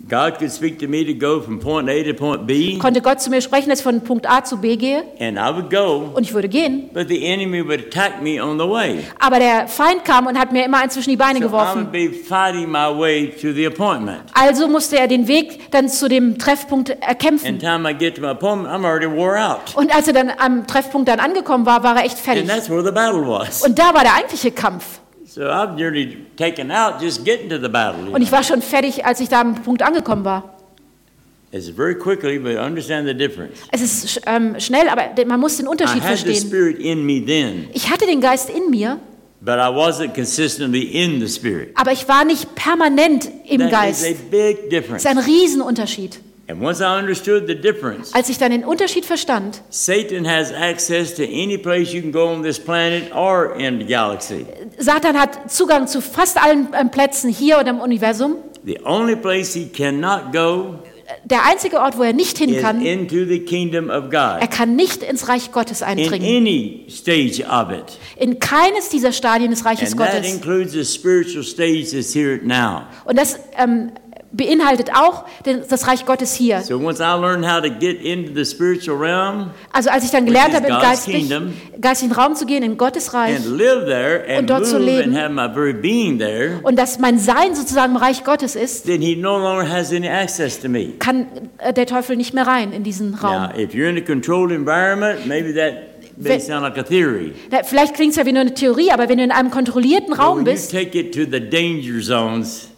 God could speak to me to go from point A to point B, konnte Gott zu mir sprechen, dass ich von Punkt A zu B gehe and I would go, und ich würde gehen. but the enemy would attack me on the way. Aber der Feind kam und hat mir immer eins zwischen die Beine So I geworfen. would be fighting my way to the appointment. Also musste er den Weg dann zu dem Treffpunkt And erkämpfen. time I get to my appointment, I'm already wore out. Und als er dann am Treffpunkt dann angekommen war, war er echt And fertig. that's where the battle was. Und da war der eigentliche Kampf. So I'm nearly taken out just getting to the battle. you Und ich war schon fertig, als ich da am Punkt angekommen war. It's very quickly, but understand the difference. Es ist ähm, schnell, aber man muss den Unterschied verstehen. Ich hatte den Geist in mir, but I wasn't consistently in the Spirit. aber ich war nicht permanent im That is Geist. a Das big difference. ist ein Riesenunterschied. And once I understood the difference, Als ich dann den Unterschied verstand, Satan has access to any place you can go on this planet or in the galaxy. Satan hat Zugang zu fast allen ähm, Plätzen hier und im Universum. The only place he cannot go Der einzige Ort, wo er nicht hin kann, into the kingdom of God. er kann nicht ins Reich Gottes In eindringen. any stage of it. In keines dieser Stadien des Reiches Gottes. includes the spiritual stage that's here now. Und das ähm, beinhaltet auch das Reich Gottes hier. So once I learned how to get into the spiritual realm Also als ich dann gelernt habe, in God's geistlich, geistlichen Raum zu gehen, in Gottes Reich, and live there and Und dort zu leben. and have my very being there, und dass mein Sein sozusagen im Reich Gottes ist, then he no longer has any access to me. kann äh, der Teufel nicht mehr rein in diesen Raum. Now, if you're in a controlled environment, maybe that may Wenn- sound like a theory. Na, Vielleicht klingt es ja wie nur eine Theorie, aber wenn du in einem kontrollierten Raum bist zones,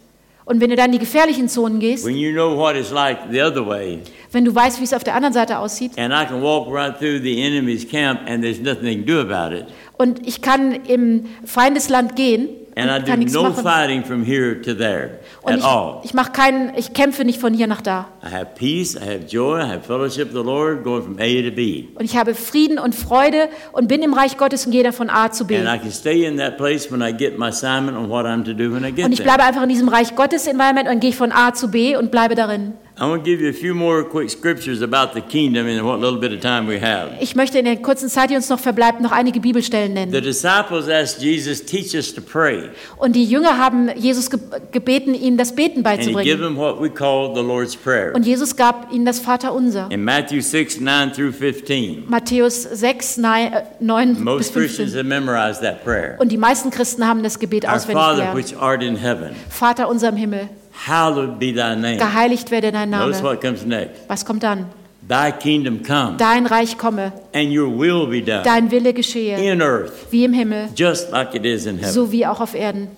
und wenn du dann in die gefährlichen Zonen gehst, when you know what it's like the other way, wenn du weißt, wie es auf der anderen Seite aussieht and I can walk right through the enemy's camp and there's nothing they can do about it, und ich kann im Feindesland gehen and I kann do nichts no machen. fighting from here to there Und at ich, all. ich mache keinen, ich kämpfe nicht von hier nach da. I have peace, I have joy, I have fellowship with the Lord, going from A to B. Und ich habe Frieden und Freude und bin im Reich Gottes und gehe dann von A zu B. And I can stay in that place when I get my assignment on what I'm to do when I get Und ich there. bleibe einfach in diesem Reich Gottes Environment und gehe von A zu B und bleibe darin. I want to give you a few more quick scriptures about the kingdom in what little bit of time we have. Ich möchte in der kurzen Zeit, die uns noch verbleibt, noch einige Bibelstellen The nennen. disciples asked Jesus, teach us to pray. Und die Jünger haben Jesus ge gebeten, ihm das Beten And he gave beizubringen. them what we call the Lord's Prayer. Und Jesus gab ihnen das Vaterunser. In Matthew 6, 9 through 15. Matthäus 6, 9, äh, 9 bis Most Christians 15. have memorized that prayer. Und die meisten Christen haben das Gebet Our auswendig Father gelernt. which art in heaven, Vater unser im Himmel, hallowed be thy name. geheiligt werde dein Notice Name. what comes next. Was kommt dann? Thy kingdom come, Dein Reich komme, and your will be done dein Wille geschehe, in earth, wie im Himmel, just like it is in heaven. so wie auch auf Erden.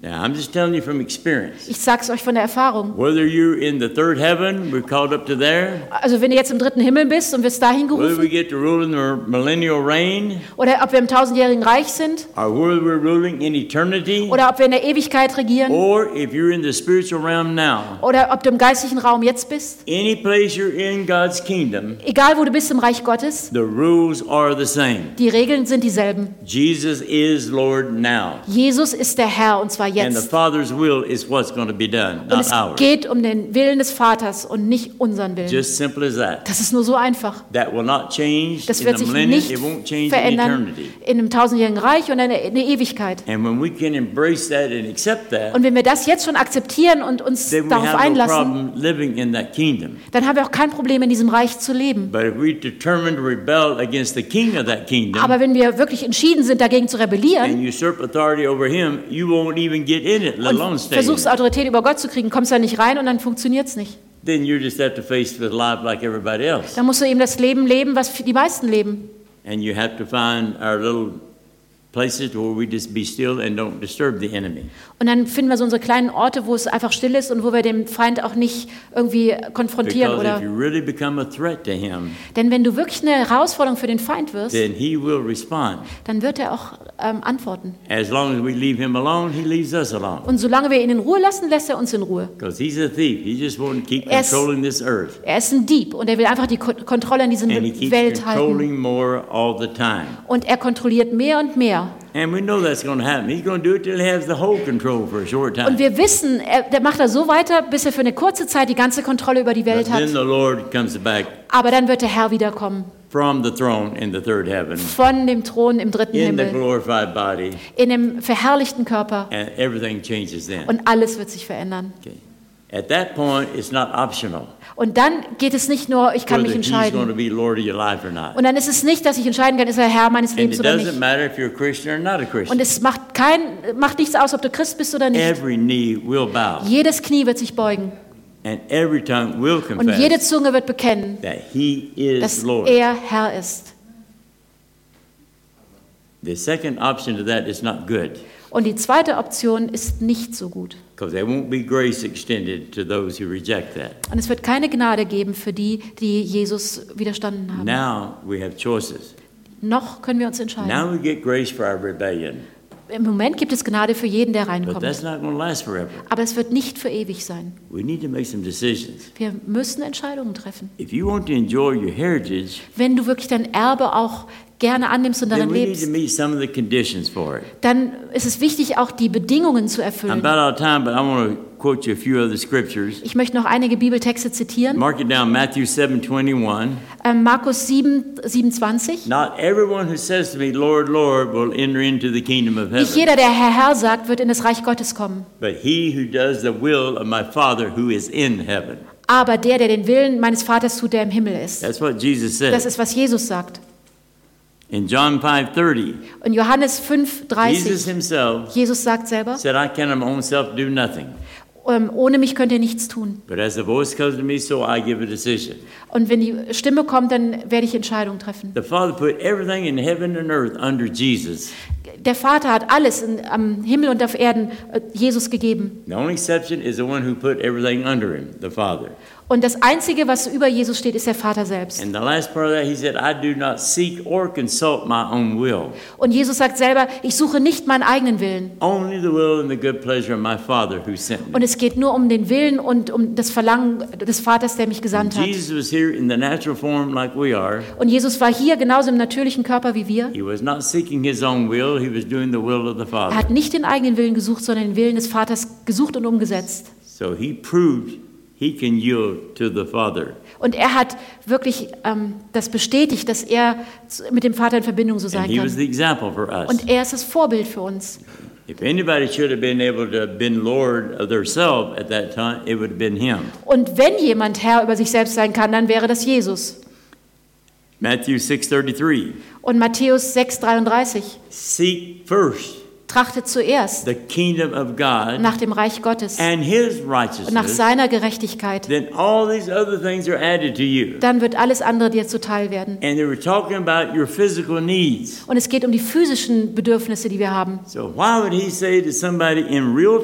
Now, I'm just telling you from experience. Ich sag's euch von der Erfahrung. Whether you're in the third heaven, we're called up to there, Also wenn du jetzt im dritten Himmel bist und wirst dahin whether we gerufen, get to rule in the millennial reign, oder ob wir im tausendjährigen Reich sind, or whether we're ruling in eternity, oder ob wir in der Ewigkeit regieren, or if you're in the spiritual realm now, oder ob du im geistlichen Raum jetzt bist, any place you're in God's kingdom, egal wo du bist im Reich Gottes, the rules are the same. die Regeln sind dieselben. Jesus is Lord now, Jesus ist der Herr und zwar jetzt. Father's will is what's going to be done, Und not es ours. geht um den Willen des Vaters und nicht unseren Willen. Just simple as that. Das ist nur so einfach. That will not change Das wird sich nicht It won't change in verändern eternity. in einem tausendjährigen Reich und in der Ewigkeit. And when we can embrace that and accept that, Und wenn wir das jetzt schon akzeptieren und uns then we darauf have no einlassen, problem living in that kingdom. dann haben wir auch kein Problem, in diesem Reich zu leben. But if we determine to rebel against the king of that kingdom Aber wenn wir wirklich entschieden sind, dagegen zu rebellieren and usurp authority over him, you won't even it, und versuchst it. Autorität über Gott zu kriegen, kommst da nicht rein und dann funktioniert es nicht. Then you just have to face with life like everybody else. Dann musst du eben das Leben leben, was die meisten leben. And you have to find our little places where we just be still and don't disturb the enemy. Und dann finden wir so unsere kleinen Orte, wo es einfach still ist und wo wir den Feind auch nicht irgendwie konfrontieren Because if oder. you really become a threat to him, Denn wenn du wirklich eine Herausforderung für den Feind wirst, then he will respond. dann wird er auch ähm, antworten. As long as we leave him alone, he leaves us alone. Und solange wir ihn in Ruhe lassen, lässt er uns in Ruhe. Because he's a thief. He just to keep Er ist- controlling this earth. Er ist ein Dieb und er will einfach die Ko Kontrolle in dieser And he keeps Welt halten. controlling more all the time. Und er kontrolliert mehr und mehr. And we know that's going to happen. He's going to do it till he has the whole control for a short time. Und wir wissen, er, der macht er so weiter, bis er für eine kurze Zeit die ganze Kontrolle über die But Welt then hat. the Lord comes back Aber dann wird der Herr wiederkommen. from the throne in the third heaven Von dem Thron im dritten in the Himmel. glorified body, In dem verherrlichten Körper. and everything changes then. Und alles wird sich verändern. Okay. At that point, it's not optional Und dann geht es nicht nur, ich kann mich he's going to entscheiden. be Lord of your life or not. Und dann ist es nicht, dass ich entscheiden kann, ist er Herr meines Lebens it oder doesn't nicht. matter if you're a Christian or not a Und Christian. es macht, kein, macht nichts aus, ob du Christ bist oder nicht. Every knee will bow, Jedes Knie wird sich beugen. and every tongue will Und jede Zunge wird bekennen, that He is dass Lord. er Herr ist. The second option to that is not good, Und die zweite Option ist nicht so gut. Because there won't be grace extended to those who reject that. Und es wird keine Gnade geben für die, die Jesus widerstanden haben. Now we have choices. Noch können wir uns entscheiden. Now we get grace for our rebellion, Im Moment gibt es Gnade für jeden, der but reinkommt. that's not going to last forever. Aber es wird nicht für ewig sein. We need to make some decisions. Wir müssen Entscheidungen treffen. If you want to enjoy your heritage, Wenn du wirklich dein Erbe auch gerne annimmst und darin need lebst, to meet some of the conditions for it. dann ist es wichtig, auch die Bedingungen zu I'm erfüllen. about out of time, but I want to quote you a few other scriptures. Ich möchte noch einige Bibeltexte zitieren. Mark it down, Matthew 7 21. Ähm, Markus 7, 27. Not everyone who says to me, Lord, Lord, will enter into the kingdom of Nicht heaven, jeder, der Herr, Herr sagt, wird in das Reich Gottes kommen. but he who does the will of my Father who is in heaven. Aber der, der den Willen meines Vaters tut, der im Himmel ist. That's what Jesus Das said. ist, was Jesus sagt. In John 5 30, Und Johannes 5, Jesus 30, himself Jesus sagt selber, said, I can of my own self do nothing. ähm, ohne mich könnt ihr nichts tun. But as the voice comes to me, so I give a decision. Und wenn die Stimme kommt, dann werde ich Entscheidungen treffen. The Father put everything in heaven and earth under Jesus. Der Vater hat alles in, am Himmel und auf Erden äh, Jesus gegeben. The only exception is the one who put everything under him, the Father. Und das Einzige, was über Jesus steht, ist der Vater selbst. And the last part of that, he said, I do not seek or consult my own will, Und Jesus sagt selber, ich suche nicht meinen eigenen Willen. only the will and the good pleasure of my Father who sent me. Und es geht nur um den Willen und um das Verlangen des Vaters, der mich gesandt hat. Jesus was here in the natural form like we are. Und Jesus war hier genauso im natürlichen Körper wie wir. He was not seeking his own will, he was doing the will of the Er Father. hat nicht den eigenen Willen gesucht, sondern den Willen des Vaters gesucht und umgesetzt. So he proved he can yield to the Father. Und er hat wirklich ähm, das bestätigt, dass er mit dem Vater in Verbindung so And sein he was kann. the example for us. Und er ist das Vorbild für uns. If anybody should have been able to have been Lord of their self at that time, it would have been him. Und wenn jemand Herr über sich selbst sein kann, dann wäre das Jesus. Matthew 6:33. Und Matthäus 6,33 Seek first trachtet zuerst the kingdom of God nach dem Reich Gottes und nach seiner Gerechtigkeit. Dann wird alles andere dir zuteil werden. Und es geht um die physischen Bedürfnisse, die wir haben. So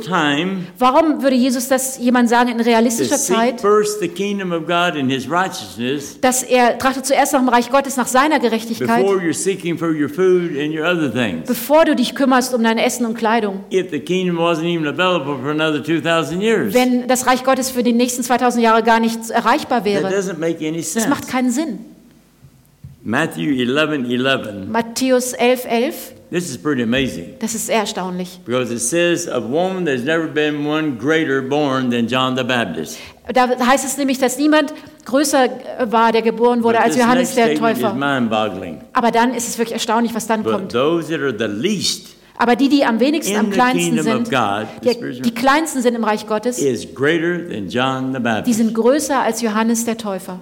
time Warum würde Jesus das jemand sagen in realistischer Zeit? first the kingdom of God and his righteousness Dass er trachtet zuerst nach dem Reich Gottes, nach seiner Gerechtigkeit, bevor du dich kümmerst um dein Essen und Kleidung. If the kingdom wasn't even available for another 2,000 years, Wenn das Reich Gottes für die nächsten 2000 Jahre gar nicht erreichbar wäre. Das macht keinen Sinn. Matthew 11 11. Matthäus 11, 11, This is pretty amazing das ist sehr erstaunlich. because it says of woman there's never been one greater born than John the Baptist. Da heißt es nämlich, dass niemand größer war, der geboren wurde, But als Johannes der Täufer. Aber dann ist es wirklich erstaunlich, was dann But kommt. those that are the least Aber die, die am wenigsten, am kleinsten sind, die, die kleinsten sind im Reich Gottes, die sind größer als Johannes der Täufer.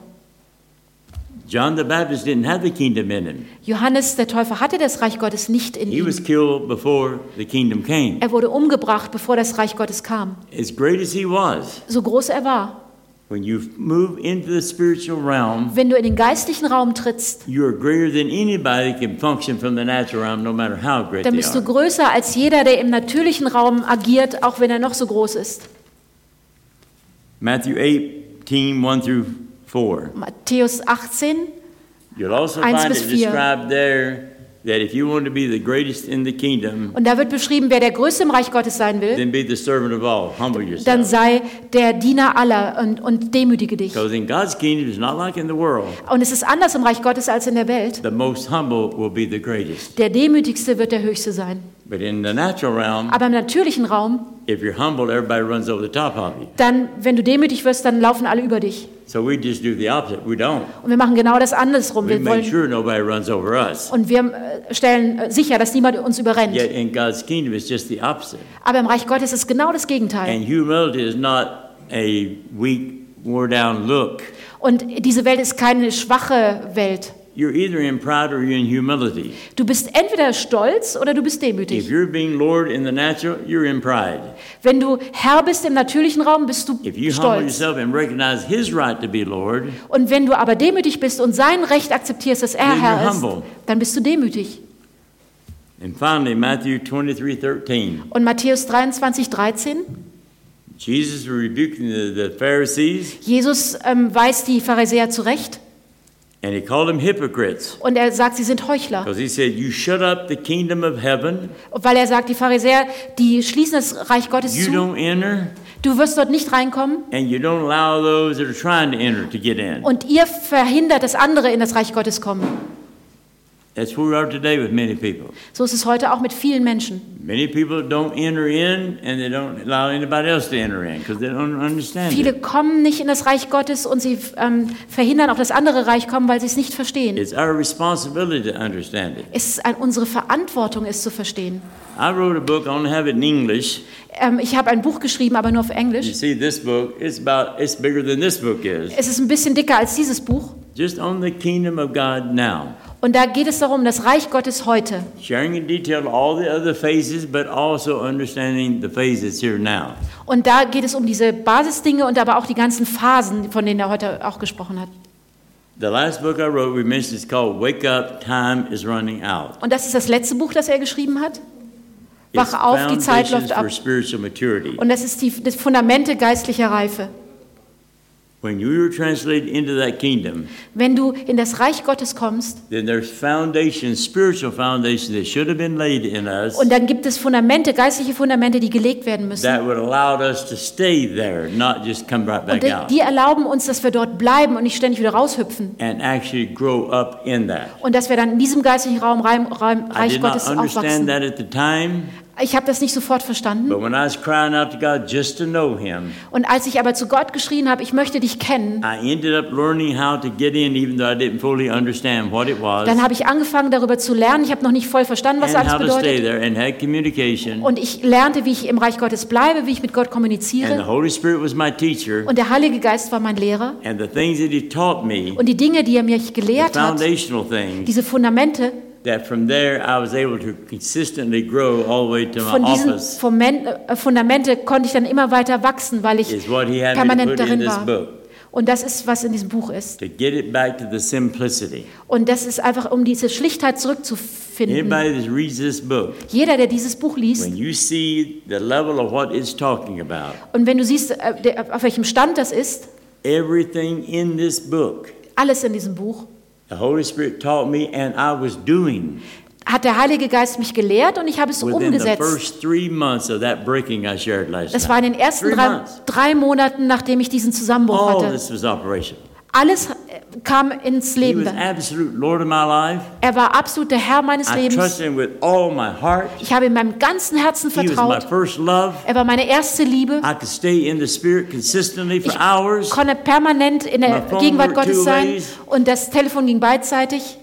John the Baptist didn't have the kingdom in him. Johannes der Täufer hatte das Reich Gottes nicht in He was ihm. killed before the kingdom came. Er wurde umgebracht, bevor das Reich Gottes kam. As great as he was, So groß er war. When you move into the spiritual realm, Wenn du in den geistlichen Raum trittst, you are greater than anybody that can function from the natural realm, no matter how great dann they bist du are. größer als jeder, der im natürlichen Raum agiert, auch wenn er noch so groß ist. Matthew 18, 1 through 4. Matthäus 18, You'll also find bis it described there that if you want to be the greatest in the kingdom, und da wird beschrieben, wer der Größte im Reich Gottes sein will, then be the servant of all. Humble dann sei der Diener aller und, und demütige dich. Because in God's kingdom, it's not like in the world. Und es ist anders im Reich Gottes als in der Welt. The most humble will be the greatest. Der Demütigste wird der Höchste sein. But in the natural realm, Aber im natürlichen Raum, dann, wenn du demütig wirst, dann laufen alle über dich. So we just do the opposite. We don't. Und wir machen genau das andersrum. We Wir make wollen, sure nobody runs over us. und wir äh, stellen äh, sicher, dass niemand uns überrennt. Yet in God's kingdom, it's just the opposite. Aber im Reich Gottes ist genau das Gegenteil. And humility is not a weak, wore down look. Und diese Welt ist keine schwache Welt. You're either in pride or you're in humility. Du bist entweder stolz oder du bist If demütig. you're being Lord in the natural, you're in pride. Wenn du Herr bist im natürlichen Raum, bist du If you humble stolz. yourself and recognize His right to be Lord, Und wenn du aber demütig bist und sein Recht akzeptierst, dass er Herr ist, humble. dann bist du demütig. and finally Matthew 23, 13, Und Matthäus 23, 13, Jesus rebuking the, the Pharisees Jesus ähm, weist die Pharisäer zurecht and He called them hypocrites und er sagt, sie sind Heuchler. because He said, "You shut up the kingdom of heaven. Weil er sagt, die Pharisäer, die schließen das Reich Gottes You zu. don't enter, Du wirst dort nicht reinkommen and you don't allow those that are trying to enter to get in." und ihr verhindert, dass andere in das Reich Gottes kommen. That's where we are today with many people. So ist es heute auch mit vielen Menschen. Many people don't enter in, and they don't allow anybody else to enter in because they don't understand Viele it. kommen nicht in das Reich Gottes und sie ähm, verhindern auch, dass andere Reich kommen, weil sie es nicht verstehen. It's our responsibility to understand it. Es ist ein, unsere Verantwortung, es zu verstehen. I wrote a book. I only have it in English. Ähm, ich habe ein Buch geschrieben, aber nur auf You Englisch. see, this book it's about it's bigger than this book is. Es ist ein bisschen dicker als dieses Buch. Just on the kingdom of God now, Und da geht es darum, das Reich Gottes heute. sharing in detail all the other phases, but also understanding the phases here now. Und da geht es um diese Basisdinge und aber auch die ganzen Phasen, von denen er heute auch gesprochen hat. The last book I wrote, we mentioned, is called "Wake Up, Time Is Running Out." Und das ist das letzte Buch, das er geschrieben hat. Wach auf, die Zeit läuft ab. for spiritual maturity. Und das ist die das Fundamente geistlicher Reife. When you are translated into that kingdom, Wenn du in das Reich Gottes kommst, then there's foundations, spiritual foundations that should have been laid in us und dann gibt es Fundamente, geistliche Fundamente, die gelegt werden müssen. that would allow us to stay there, not just come right Und back die, out, die erlauben uns, dass wir dort bleiben und nicht ständig wieder raushüpfen. and actually grow up in that. Und dass wir dann in diesem geistlichen Raum, Reim, Reim, I Reich did not Gottes understand aufwachsen. that at the time, Ich habe das nicht sofort verstanden. but when I was crying out to God just to know Him, Und als ich aber zu Gott geschrien habe, ich möchte dich kennen, I ended up learning how to get in, even though I didn't fully understand what it was, dann habe ich angefangen darüber zu lernen. Ich habe noch nicht voll verstanden, was and alles bedeutet. there. Und ich lernte, wie ich im Reich Gottes bleibe, wie ich mit Gott kommuniziere. Holy Spirit was my teacher, Und der Heilige Geist war mein Lehrer. me, Und die Dinge, die er mir gelehrt hat, diese Fundamente, that from there I was able to consistently grow all the way to my von diesen office, Fomen- äh, Fundamente konnte ich dann immer weiter wachsen, weil ich is what He had me to permanent put in darin this war. book. Und das ist, was in diesem Buch ist. To get it back to the simplicity. Und das ist einfach, um diese Schlichtheit zurückzufinden. Anybody that reads this book, Jeder, der dieses Buch liest, when you see the level of what it's talking about, und wenn du siehst, äh, der- auf welchem Stand das ist, everything in this book, alles in diesem Buch, the Holy Spirit taught me and I was doing hat der Heilige Geist mich gelehrt und ich habe es within the umgesetzt. first three months of that breaking I shared last Das war in den ersten Three drei, months. drei Monaten, nachdem ich diesen Zusammenbruch All hatte. this was operational. Alles kam ins He Leben. was absolute Lord of my life. Er war absolut der Herr meines I Lebens. trusted him with all my heart. Ich habe ihm meinem ganzen Herzen vertraut. first love. Er war meine erste Liebe. I could stay in the Spirit consistently for Ich konnte permanent in der Gegenwart Gottes sein und das Telefon ging beidseitig.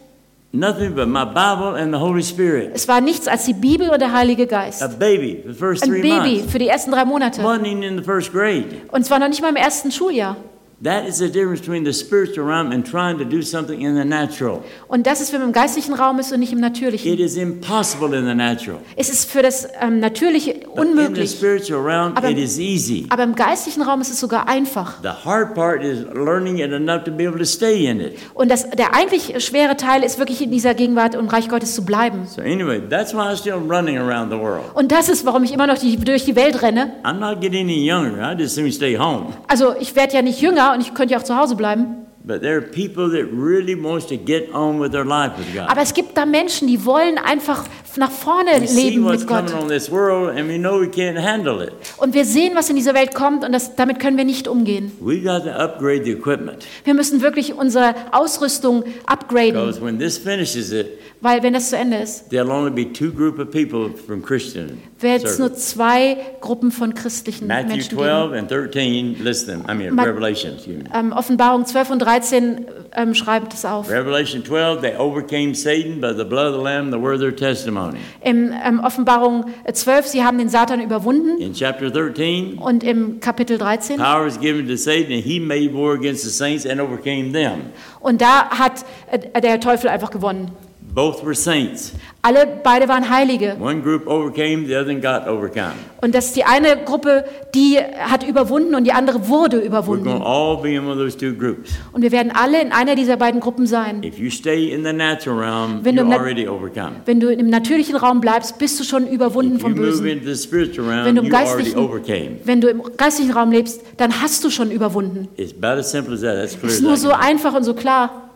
Nothing but my Bible and the Holy Spirit. Es war nichts als die Bibel und der Heilige Geist. A baby, the first Ein Baby months. für die ersten drei Monate. Wasn't in the first grade. Und zwar noch nicht mal im ersten Schuljahr. That is the difference between the spiritual realm and trying to do something in the natural. Und das ist, wenn man im geistlichen Raum ist und nicht im natürlichen. It is impossible in the natural. Es ist für das ähm, Natürliche But in the unmöglich. spiritual realm, Aber- it is easy. Aber im geistlichen Raum ist es sogar einfach. The hard part is learning it enough to be able to stay in it. Und das, der eigentlich schwere Teil ist wirklich in dieser Gegenwart und Reich Gottes zu bleiben. So anyway, that's why I'm still running around the world. Und das ist, warum ich immer noch die, durch die Welt renne. I'm not getting any younger. I just soon stay home. Also ich werde ja nicht jünger und ich könnte ja auch zu Hause bleiben. But there are people that really wants to get on with their life with God. Aber es gibt da Menschen, die wollen einfach nach vorne We see leben what's mit Gott. coming on this world, and we know we can't handle it. Und wir sehen, was in dieser Welt kommt und das, damit können wir nicht umgehen. We got to upgrade the equipment Wir müssen wirklich unsere Ausrüstung upgraden, because when this finishes it, weil wenn das zu Ende ist, there'll only be two group of people from Christian. wird es nur zwei Gruppen von christlichen Matthew Menschen geben. 12 and 13 list them. I mean Ma- Revelation. Ähm, Offenbarung 12 und 13 ähm, schreibt es auf. Revelation 12, they overcame Satan by the blood of the Lamb, the word of their testimony. Im ähm, Offenbarung 12, sie haben den Satan überwunden. In chapter 13, Und im Kapitel 13. power is given to Satan, and he made war against the saints and overcame them. Und da hat äh, der Teufel einfach gewonnen. Both were saints. Alle, beide waren Heilige. One group overcame, the other got overcome. Und das ist die eine Gruppe, die hat überwunden und die andere wurde We're überwunden. all be in one of those two groups. Und wir werden alle in einer dieser beiden Gruppen sein. If you stay in the natural realm, Wenn du you're already overcome. Wenn du im natürlichen Raum bleibst, bist du schon überwunden If you vom move Bösen. into the spiritual Wenn realm, du im you already geistlichen, overcame. wenn du im geistlichen Raum lebst, dann hast du schon überwunden. It's about as simple as that. That's clear Es ist nur so einfach und so klar.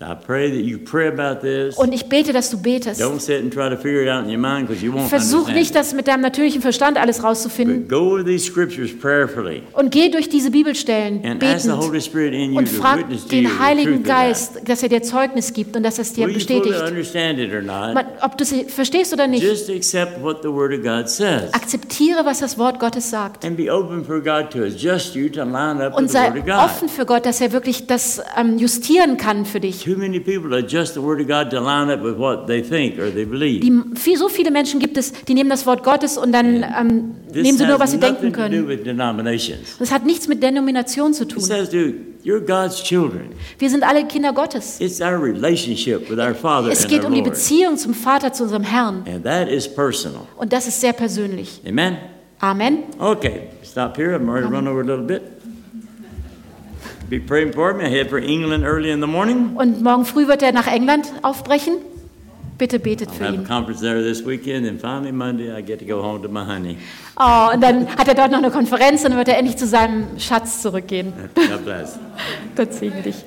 Und ich bete, dass du betest. Don't sit and try to figure it out in your mind because you won't Versuch nicht, das mit deinem natürlichen Verstand alles rauszufinden. But go over these scriptures prayerfully Und geh durch diese Bibelstellen betend und to frag den Heiligen. Geist, dass er dir Zeugnis gibt und dass er es dir bestätigt. Ob du es verstehst oder nicht, Just accept what the Word of God says akzeptiere, was das Wort Gottes sagt. and be open for God to adjust you to line up Und with the Word sei of God. offen für Gott, dass er wirklich das ähm, justieren kann für dich. Too many people adjust the Word of God to line up with what they think or they believe. Die, viel, so viele Menschen gibt es, die nehmen das Wort Gottes und dann ähm, nehmen sie nur, was sie denken to können. Das hat nichts mit Denomination zu tun. has to do, you're God's children. Wir sind alle Kinder Gottes. It's our relationship with our Father Es geht um die. Beziehung zum Vater, zu unserem Herrn. And that is personal. Und das ist sehr persönlich. Amen? Amen. Okay, stop here. I'm already run over a little bit. Be praying for me. I head for England early in the morning. Und morgen früh wird er nach England aufbrechen. Bitte betet für have a ihn. conference there this weekend, and finally Monday I get to go home to my honey. Oh, und dann hat er dort noch eine Konferenz und dann wird er endlich zu seinem Schatz zurückgehen. God bless. Gott segne dich.